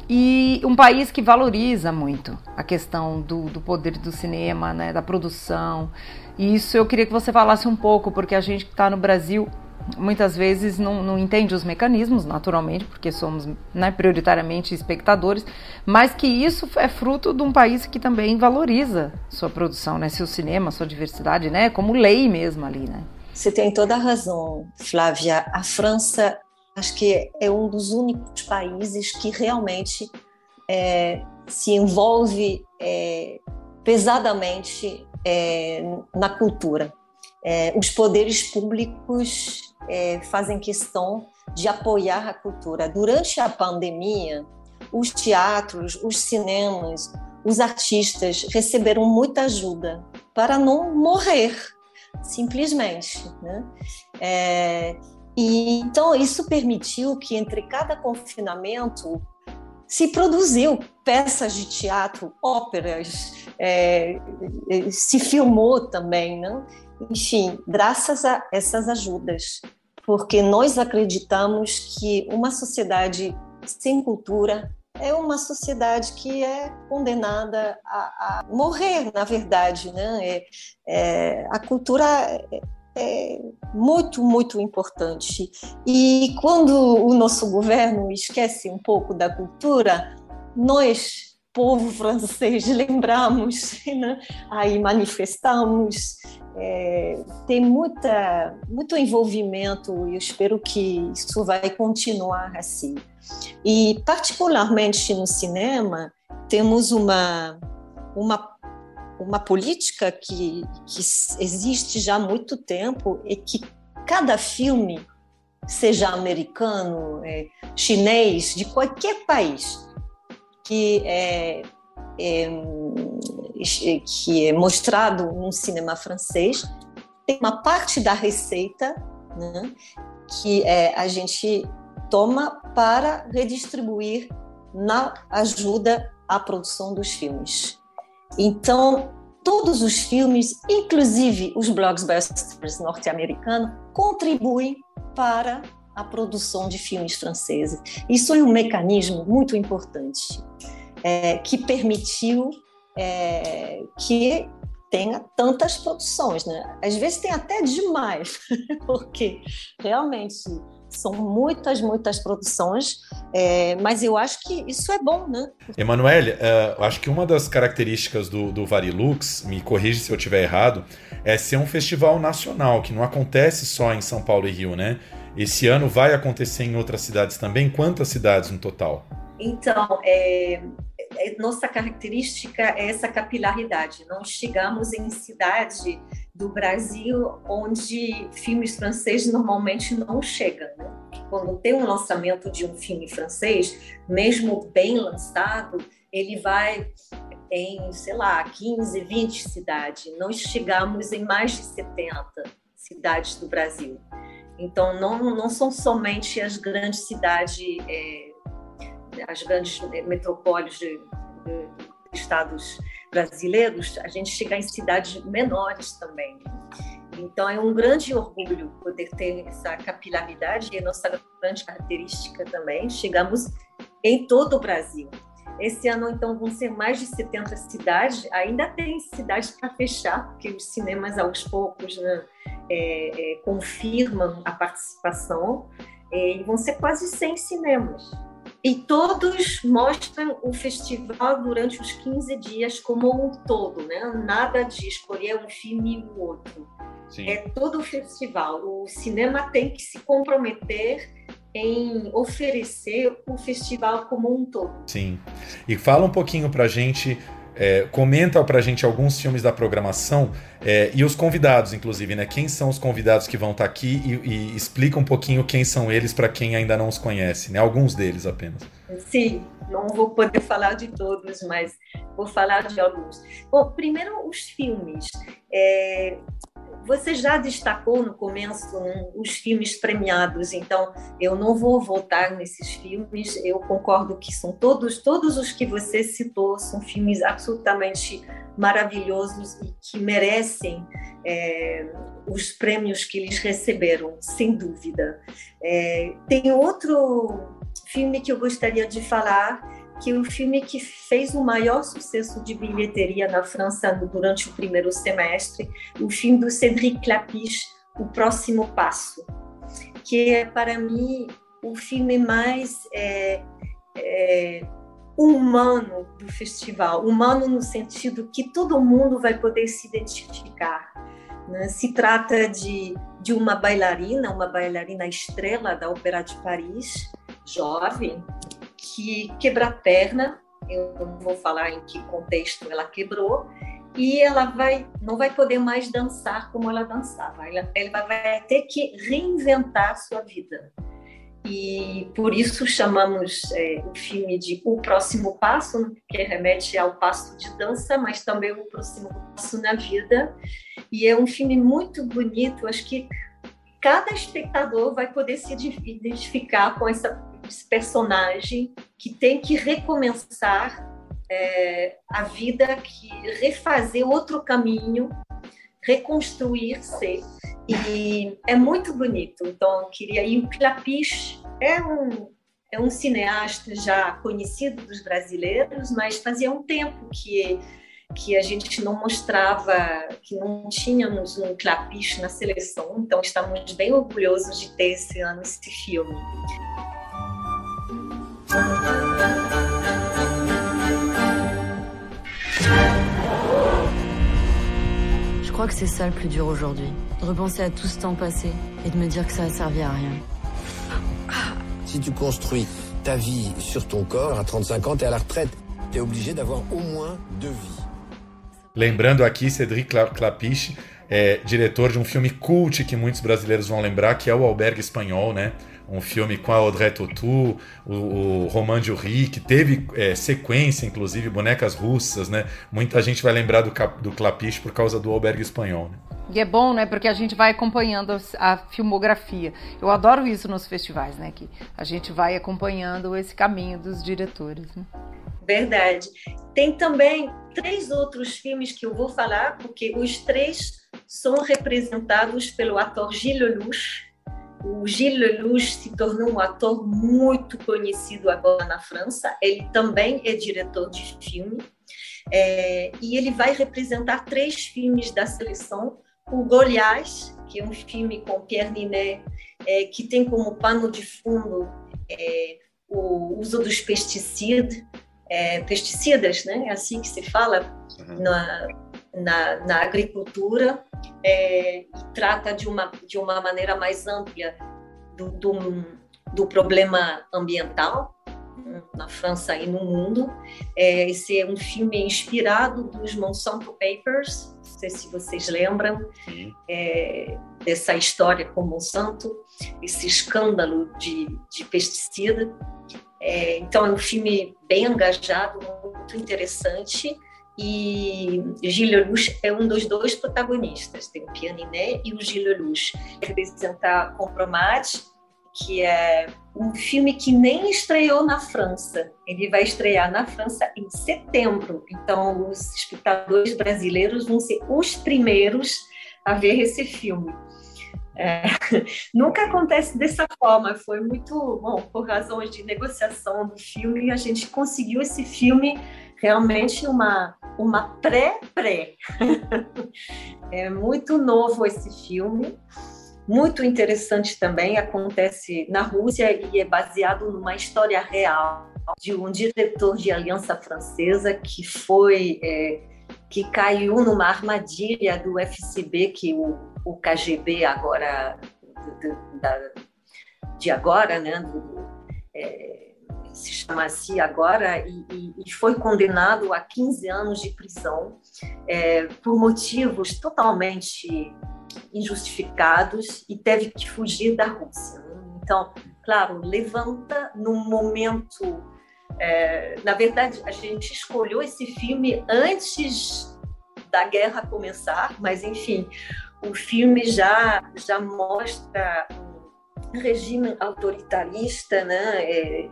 e um país que valoriza muito a questão do, do poder do cinema, né, da produção. E isso eu queria que você falasse um pouco, porque a gente que está no Brasil muitas vezes não, não, entende os mecanismos, naturalmente, porque somos né, prioritariamente espectadores, mas que isso é fruto de um país que também valoriza sua produção, né, seu cinema, sua diversidade, né, como lei mesmo ali, né? Você tem toda a razão, Flávia. A França acho que é um dos únicos países que realmente é, se envolve é, pesadamente é, na cultura. É, os poderes públicos é, fazem questão de apoiar a cultura. Durante a pandemia, os teatros, os cinemas, os artistas receberam muita ajuda para não morrer, simplesmente. Né? É, e então isso permitiu que entre cada confinamento se produziu peças de teatro, óperas, é, se filmou também, né? enfim, graças a essas ajudas, porque nós acreditamos que uma sociedade sem cultura é uma sociedade que é condenada a, a morrer, na verdade, né? É, é, a cultura é muito, muito importante. E quando o nosso governo esquece um pouco da cultura, nós, povo francês, lembramos, né? aí manifestamos. É, tem muita, muito envolvimento e eu espero que isso vai continuar assim. E, particularmente no cinema, temos uma, uma uma política que, que existe já há muito tempo e que cada filme, seja americano, é, chinês, de qualquer país, que é, é, que é mostrado no cinema francês, tem uma parte da receita né, que é, a gente toma para redistribuir na ajuda à produção dos filmes. Então, todos os filmes, inclusive os blockbusters norte-americanos, contribuem para a produção de filmes franceses. Isso é um mecanismo muito importante é, que permitiu é, que tenha tantas produções, né? Às vezes tem até demais, porque realmente são muitas, muitas produções, é, mas eu acho que isso é bom, né? Emanuele, uh, acho que uma das características do, do Varilux, me corrige se eu estiver errado, é ser um festival nacional, que não acontece só em São Paulo e Rio, né? Esse ano vai acontecer em outras cidades também. Quantas cidades no total? Então, é, é, nossa característica é essa capilaridade. Não chegamos em cidade do Brasil onde filmes franceses normalmente não chegam. Né? Quando tem um lançamento de um filme francês, mesmo bem lançado, ele vai em, sei lá, 15, 20 cidades. Nós chegamos em mais de 70 cidades do Brasil. Então, não, não são somente as grandes cidades é, as grandes metrópoles de, de, estados brasileiros, a gente chegar em cidades menores também. Então é um grande orgulho poder ter essa capilaridade e nossa grande característica também. Chegamos em todo o Brasil. Esse ano, então, vão ser mais de 70 cidades. Ainda tem cidades para fechar, porque os cinemas, aos poucos, né, é, é, confirmam a participação. É, e vão ser quase 100 cinemas. E todos mostram o festival durante os 15 dias como um todo, né? Nada de escolher um filme e o outro. Sim. É todo o festival. O cinema tem que se comprometer em oferecer o festival como um todo. Sim. E fala um pouquinho pra gente é, comenta pra gente alguns filmes da programação é, e os convidados, inclusive, né? Quem são os convidados que vão estar tá aqui e, e, explica um pouquinho quem são eles para quem ainda não os conhece, né? Alguns deles apenas. Sim, não vou poder falar de todos, mas vou falar de alguns. Bom, primeiro os filmes. É, você já destacou no começo um, os filmes premiados, então eu não vou voltar nesses filmes. Eu concordo que são todos, todos os que você citou são filmes absolutamente maravilhosos e que merecem é, os prêmios que eles receberam, sem dúvida. É, tem outro filme que eu gostaria de falar que o filme que fez o maior sucesso de bilheteria na França durante o primeiro semestre, o filme do Cédric Clapiche, O Próximo Passo, que é para mim o filme mais é, é, humano do festival, humano no sentido que todo mundo vai poder se identificar. Né? Se trata de, de uma bailarina, uma bailarina estrela da Ópera de Paris, jovem, que quebra a perna, eu não vou falar em que contexto ela quebrou, e ela vai não vai poder mais dançar como ela dançava. Ela, ela vai ter que reinventar sua vida. E por isso chamamos é, o filme de O Próximo Passo, que remete ao passo de dança, mas também o próximo passo na vida. E é um filme muito bonito, acho que cada espectador vai poder se identificar com essa esse personagem que tem que recomeçar é, a vida, que refazer outro caminho, reconstruir-se. E é muito bonito. Então, queria. E o Clapiche é um, é um cineasta já conhecido dos brasileiros, mas fazia um tempo que que a gente não mostrava, que não tínhamos um Clapiche na seleção, então estamos bem orgulhosos de ter esse ano esse filme. Je crois que c'est ça le plus dur aujourd'hui. De repenser à tout ce temps passé et de me dire que ça a servi à rien. Si tu construis ta vie sur ton corps, à 35 ans, tu es à la retraite. Tu es obligé d'avoir au moins deux vies. Lembrando aqui, Cedric Clapiche, é diretor de um filme cult que muitos brasileiros vão lembrar, que é o Albergue Espanhol, né? Um filme com a Audrey Tautou, o, o Romain Dury, que teve é, sequência, inclusive, bonecas russas, né? Muita gente vai lembrar do, do Clapiche por causa do Albergue Espanhol. Né? E é bom, né? Porque a gente vai acompanhando a filmografia. Eu adoro isso nos festivais, né? Que a gente vai acompanhando esse caminho dos diretores. Né? Verdade. Tem também três outros filmes que eu vou falar, porque os três são representados pelo ator Gilles Lelouch. O Gilles Lelouch se tornou um ator muito conhecido agora na França. Ele também é diretor de filme. É, e ele vai representar três filmes da seleção o Goliath, que é um filme com Pierre Ninet, é, que tem como pano de fundo é, o uso dos pesticidas, é, pesticidas, né? É assim que se fala uhum. na, na, na, agricultura, é, e trata de uma, de uma maneira mais ampla do, do, do problema ambiental na França e no mundo. É, esse é um filme inspirado dos Monsanto Papers, não sei se vocês lembram é, dessa história com Monsanto, esse escândalo de, de pesticida. É, então, é um filme bem engajado, muito interessante. E Gilles Lelouch é um dos dois protagonistas, tem o Pianiné e o Gilles Lelouch. Representar Compromat, que é um filme que nem estreou na França. Ele vai estrear na França em setembro. Então, os espectadores brasileiros vão ser os primeiros a ver esse filme. É, nunca acontece dessa forma. Foi muito bom, por razões de negociação do filme, a gente conseguiu esse filme realmente uma uma pré-pré. é muito novo esse filme muito interessante também, acontece na Rússia e é baseado numa história real de um diretor de Aliança Francesa que foi é, que caiu numa armadilha do FCB que o, o KGB agora de, da, de agora, né, do, é, se chama assim agora e, e, foi condenado a 15 anos de prisão é, por motivos totalmente injustificados e teve que fugir da Rússia. Então, claro, levanta num momento. É, na verdade, a gente escolheu esse filme antes da guerra começar, mas enfim, o filme já já mostra um regime autoritarista, né, é,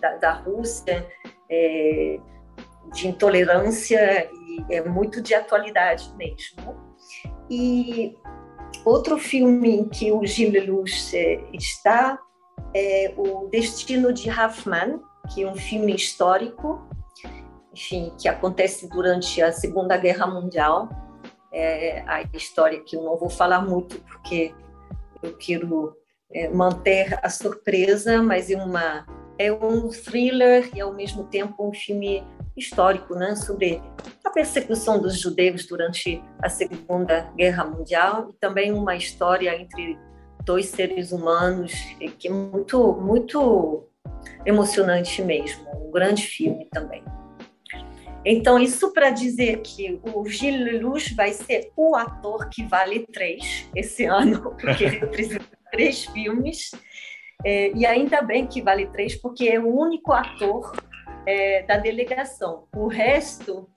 da, da, Rússia, é, de intolerância e é muito de atualidade mesmo. E Outro filme em que o Gilles Lelouch está é O Destino de Hoffmann, que é um filme histórico, enfim, que acontece durante a Segunda Guerra Mundial. É a história que eu não vou falar muito porque eu quero é, manter a surpresa, mas é uma é um thriller e ao mesmo tempo um filme histórico, né, sobre a persecução dos judeus durante a Segunda Guerra Mundial e também uma história entre dois seres humanos que é muito muito emocionante mesmo, um grande filme também. Então, isso para dizer que o Gilles Lelouch vai ser o ator que vale três esse ano, porque representa três filmes. É, e ainda bem que vale três, porque é o único ator é, da delegação. O resto,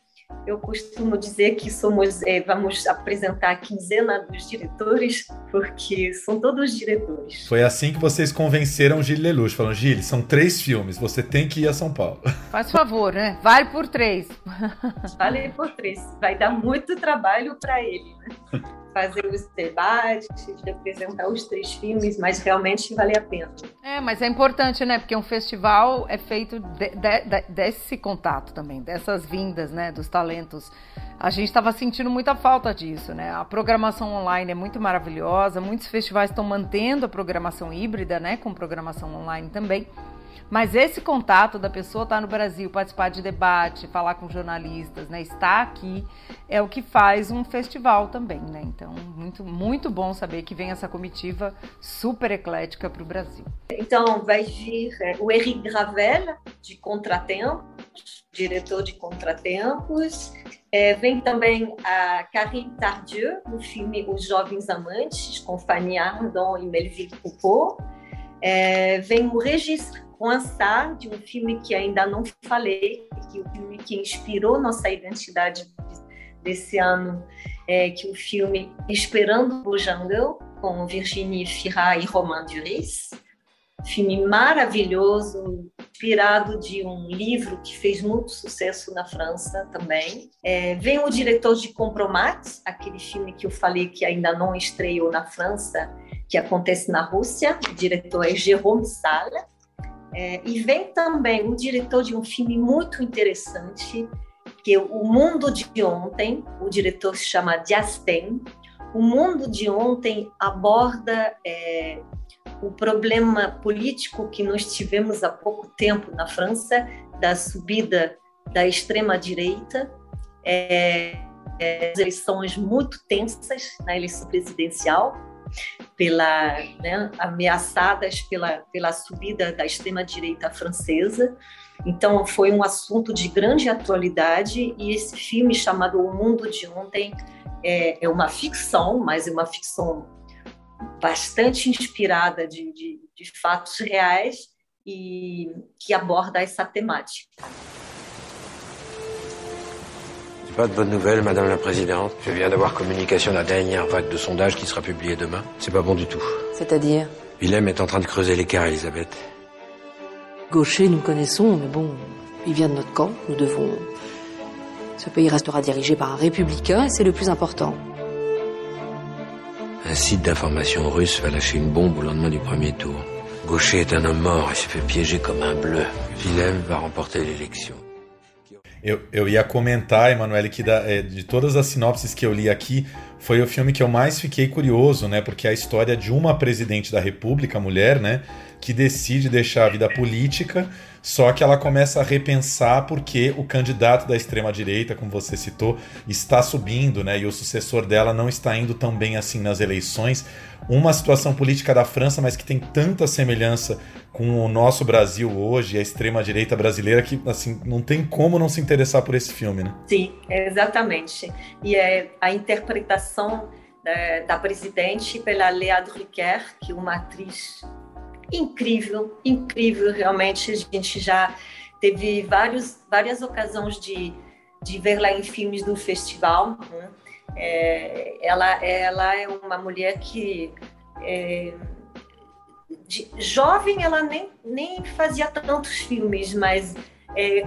eu costumo dizer que somos, é, vamos apresentar a quinzena dos diretores, porque são todos diretores. Foi assim que vocês convenceram Gilles Lelouch, falando, Gilles, são três filmes, você tem que ir a São Paulo. Faz favor, né? Vale por três. Vale por três. Vai dar muito trabalho para ele, né? fazer os debates, de apresentar os três filmes, mas realmente vale a pena. É, mas é importante, né? Porque um festival é feito de, de, de, desse contato também, dessas vindas, né? Dos talentos. A gente estava sentindo muita falta disso, né? A programação online é muito maravilhosa, muitos festivais estão mantendo a programação híbrida, né? Com programação online também. Mas esse contato da pessoa estar tá no Brasil, participar de debate, falar com jornalistas, né, estar aqui é o que faz um festival também, né? Então, muito, muito bom saber que vem essa comitiva super eclética para o Brasil. Então, vai vir é, o Eric Gravel, de Contratempos, diretor de Contratempos. É, vem também a Karine Tardieu, no filme Os Jovens Amantes, com Fanny Ardon e Melville Coupeau. É, vem o Regis Ansar, de um filme que ainda não falei, que é o filme que inspirou nossa identidade desse ano é, que o filme Esperando o Jungle, com Virginie Fira e Romain Duris, filme maravilhoso, inspirado de um livro que fez muito sucesso na França também. É, vem o diretor de Compromat, aquele filme que eu falei que ainda não estreou na França, que acontece na Rússia. O diretor é Jérôme Salle. É, e vem também o diretor de um filme muito interessante, que é O Mundo de Ontem. O diretor se chama Diasten. O Mundo de Ontem aborda é, o problema político que nós tivemos há pouco tempo na França, da subida da extrema-direita, é, é, eleições muito tensas na eleição presidencial, pela, né, ameaçadas pela, pela subida da extrema-direita francesa. Então, foi um assunto de grande atualidade e esse filme chamado O Mundo de Ontem é, é uma ficção, mas é uma ficção bastante inspirada de, de, de fatos reais e que aborda essa temática. Pas de bonnes nouvelles, Madame la Présidente? Je viens d'avoir communication de la dernière vague de sondage qui sera publiée demain. C'est pas bon du tout. C'est-à-dire? Willem est en train de creuser l'écart, Elisabeth. Gaucher, nous connaissons, mais bon, il vient de notre camp. Nous devons. Ce pays restera dirigé par un républicain et c'est le plus important. Un site d'information russe va lâcher une bombe au lendemain du premier tour. Gaucher est un homme mort et s'est fait piéger comme un bleu. Willem va remporter l'élection. Eu, eu ia comentar, Emanuele, que da, é, de todas as sinopses que eu li aqui, foi o filme que eu mais fiquei curioso, né? Porque é a história de uma presidente da República, mulher, né? Que decide deixar a vida política, só que ela começa a repensar porque o candidato da extrema-direita, como você citou, está subindo, né? E o sucessor dela não está indo tão bem assim nas eleições. Uma situação política da França, mas que tem tanta semelhança com o nosso Brasil hoje, a extrema-direita brasileira, que assim, não tem como não se interessar por esse filme, né? Sim, exatamente. E é a interpretação da, da presidente pela Léa Drucker, que é uma atriz incrível, incrível, realmente. A gente já teve vários, várias ocasiões de, de ver em filmes do festival. Né? É, ela, ela é uma mulher que é, de, jovem ela nem, nem fazia tantos filmes, mas é,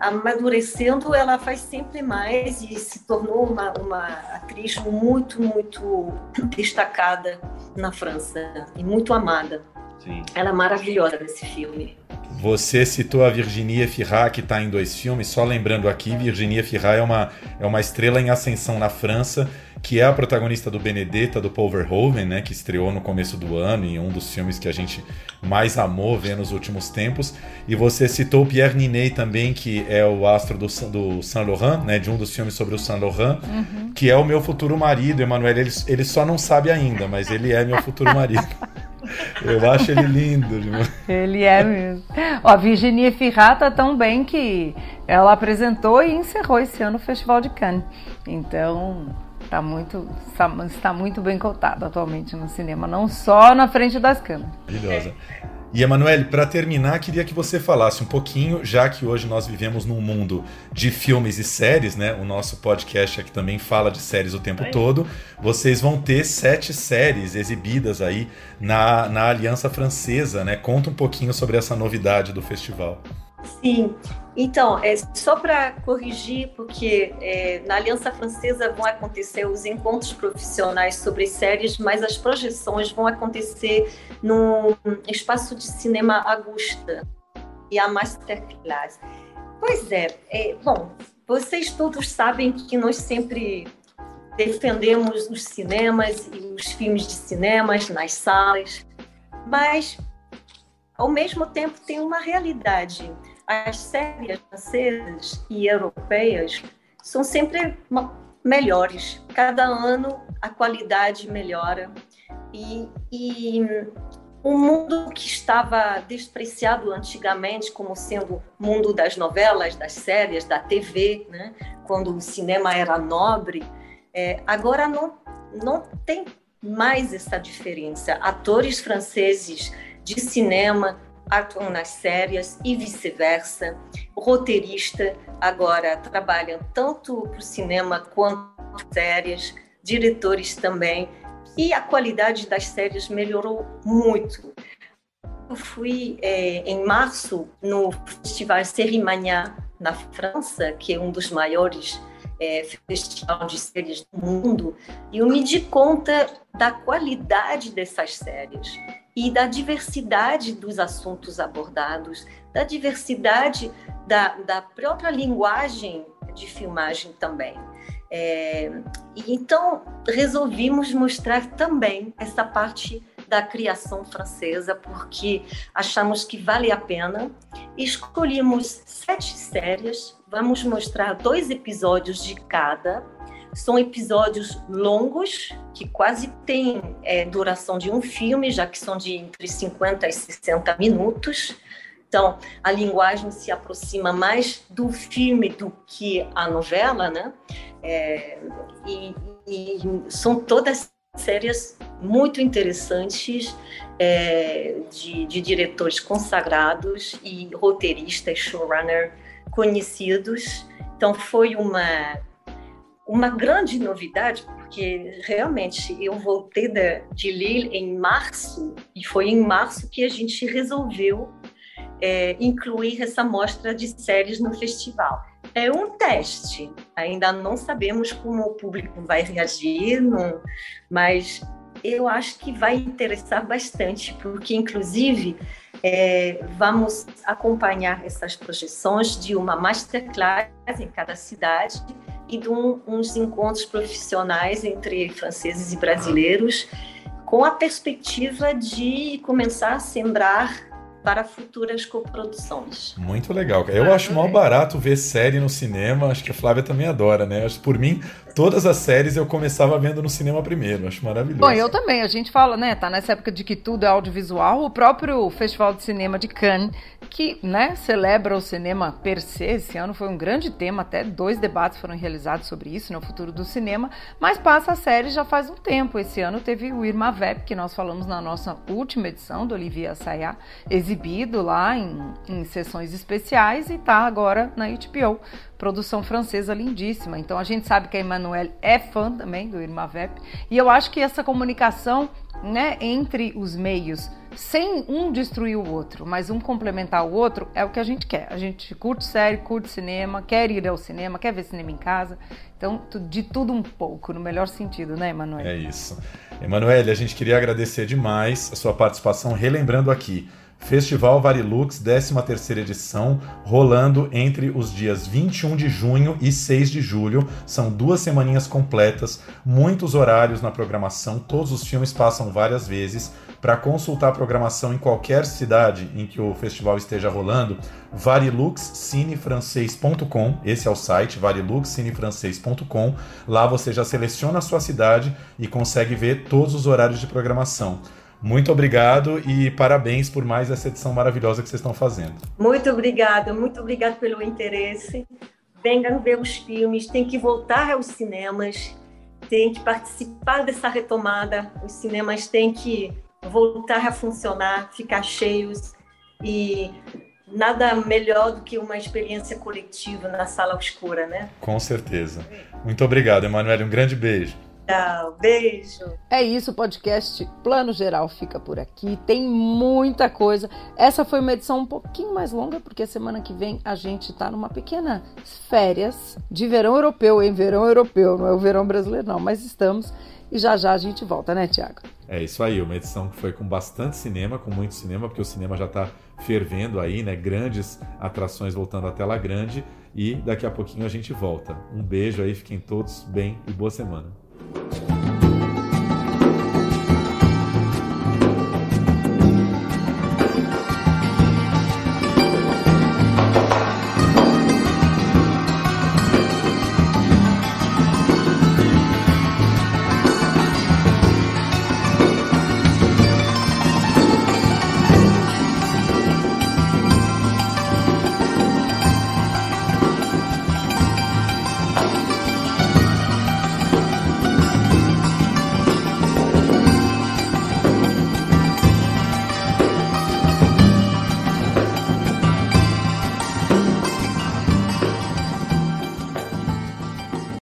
amadurecendo ela faz sempre mais e se tornou uma, uma atriz muito, muito destacada na França e muito amada. Sim. Ela é maravilhosa nesse filme. Você citou a Virginia Fira, que está em dois filmes. Só lembrando aqui, Virginia Fira é uma, é uma estrela em ascensão na França, que é a protagonista do Benedetta, do Paul Verhoeven, né, que estreou no começo do ano e um dos filmes que a gente mais amou ver nos últimos tempos. E você citou Pierre Ninet também, que é o astro do, do Saint Laurent, né, de um dos filmes sobre o Saint Laurent, uhum. que é o meu futuro marido, Emanuel. Ele, ele só não sabe ainda, mas ele é meu futuro marido. Eu acho ele lindo demais. Ele é mesmo. Ó, a Virginia Firrat tá tão bem que ela apresentou e encerrou esse ano o Festival de Cannes. Então, tá muito, está muito bem cotado atualmente no cinema, não só na frente das câmeras. Maravilhosa. E Emanuele, para terminar, queria que você falasse um pouquinho, já que hoje nós vivemos num mundo de filmes e séries, né? O nosso podcast aqui também fala de séries o tempo todo. Vocês vão ter sete séries exibidas aí na, na Aliança Francesa, né? Conta um pouquinho sobre essa novidade do festival. Sim, então, é só para corrigir, porque é, na Aliança Francesa vão acontecer os encontros profissionais sobre séries, mas as projeções vão acontecer no espaço de cinema Augusta e a Masterclass. Pois é, é, bom, vocês todos sabem que nós sempre defendemos os cinemas e os filmes de cinemas nas salas, mas ao mesmo tempo tem uma realidade as séries francesas e europeias são sempre melhores. Cada ano a qualidade melhora e, e um mundo que estava despreciado antigamente como sendo mundo das novelas, das séries, da TV, né? quando o cinema era nobre, é, agora não, não tem mais essa diferença. Atores franceses de cinema atuam nas séries e vice-versa. Roteirista agora trabalha tanto para o cinema quanto séries, diretores também, e a qualidade das séries melhorou muito. Eu fui é, em março no Festival Série na França, que é um dos maiores é, de séries do mundo, e eu me di conta da qualidade dessas séries e da diversidade dos assuntos abordados, da diversidade da, da própria linguagem de filmagem também. É, e então resolvimos mostrar também essa parte da criação francesa, porque achamos que vale a pena. Escolhemos sete séries, vamos mostrar dois episódios de cada. São episódios longos, que quase têm é, duração de um filme, já que são de entre 50 e 60 minutos. Então, a linguagem se aproxima mais do filme do que a novela, né? É, e, e, são todas séries muito interessantes é, de, de, diretores consagrados e roteiristas, showrunner conhecidos. Então foi uma uma grande novidade porque realmente eu voltei de, de Lille em março e foi em março que a gente resolveu é, incluir essa mostra de séries no festival. É um teste, ainda não sabemos como o público vai reagir, não, mas eu acho que vai interessar bastante, porque, inclusive, é, vamos acompanhar essas projeções de uma masterclass em cada cidade e de um, uns encontros profissionais entre franceses e brasileiros, com a perspectiva de começar a sembrar para futuras coproduções. Muito legal. Eu ah, acho mal barato ver série no cinema. Acho que a Flávia também adora, né? Por mim, todas as séries eu começava vendo no cinema primeiro. Acho maravilhoso. Bom, eu também. A gente fala, né? Tá nessa época de que tudo é audiovisual. O próprio Festival de Cinema de Cannes, que, né, celebra o cinema per se. Esse ano foi um grande tema. Até dois debates foram realizados sobre isso, no futuro do cinema. Mas passa a série já faz um tempo. Esse ano teve o Irma Vep, que nós falamos na nossa última edição do Olivier Assayas, exibido lá em, em sessões especiais e está agora na HBO. Produção francesa lindíssima. Então a gente sabe que a Emmanuel é fã também do Irma Vep. E eu acho que essa comunicação né, entre os meios, sem um destruir o outro, mas um complementar o outro, é o que a gente quer. A gente curte série, curte cinema, quer ir ao cinema, quer ver cinema em casa. Então, de tudo um pouco, no melhor sentido, né, Emanuel? É isso. Emanuele, a gente queria agradecer demais a sua participação, relembrando aqui. Festival Varilux, 13ª edição, rolando entre os dias 21 de junho e 6 de julho. São duas semaninhas completas, muitos horários na programação, todos os filmes passam várias vezes. Para consultar a programação em qualquer cidade em que o festival esteja rolando, variluxcinefrancês.com, esse é o site, variluxcinefrancês.com. Lá você já seleciona a sua cidade e consegue ver todos os horários de programação. Muito obrigado e parabéns por mais essa edição maravilhosa que vocês estão fazendo. Muito obrigada, muito obrigada pelo interesse. Venham ver os filmes, tem que voltar aos cinemas, tem que participar dessa retomada. Os cinemas têm que voltar a funcionar, ficar cheios e nada melhor do que uma experiência coletiva na sala escura, né? Com certeza. Muito obrigado, Emanuele. Um grande beijo. Tchau, beijo. É isso, o podcast Plano Geral fica por aqui. Tem muita coisa. Essa foi uma edição um pouquinho mais longa, porque semana que vem a gente tá numa pequena férias de verão europeu, em verão europeu, não é o verão brasileiro, não, mas estamos. E já já a gente volta, né, Tiago? É isso aí, uma edição que foi com bastante cinema, com muito cinema, porque o cinema já está fervendo aí, né? Grandes atrações voltando à tela grande. E daqui a pouquinho a gente volta. Um beijo aí, fiquem todos bem e boa semana.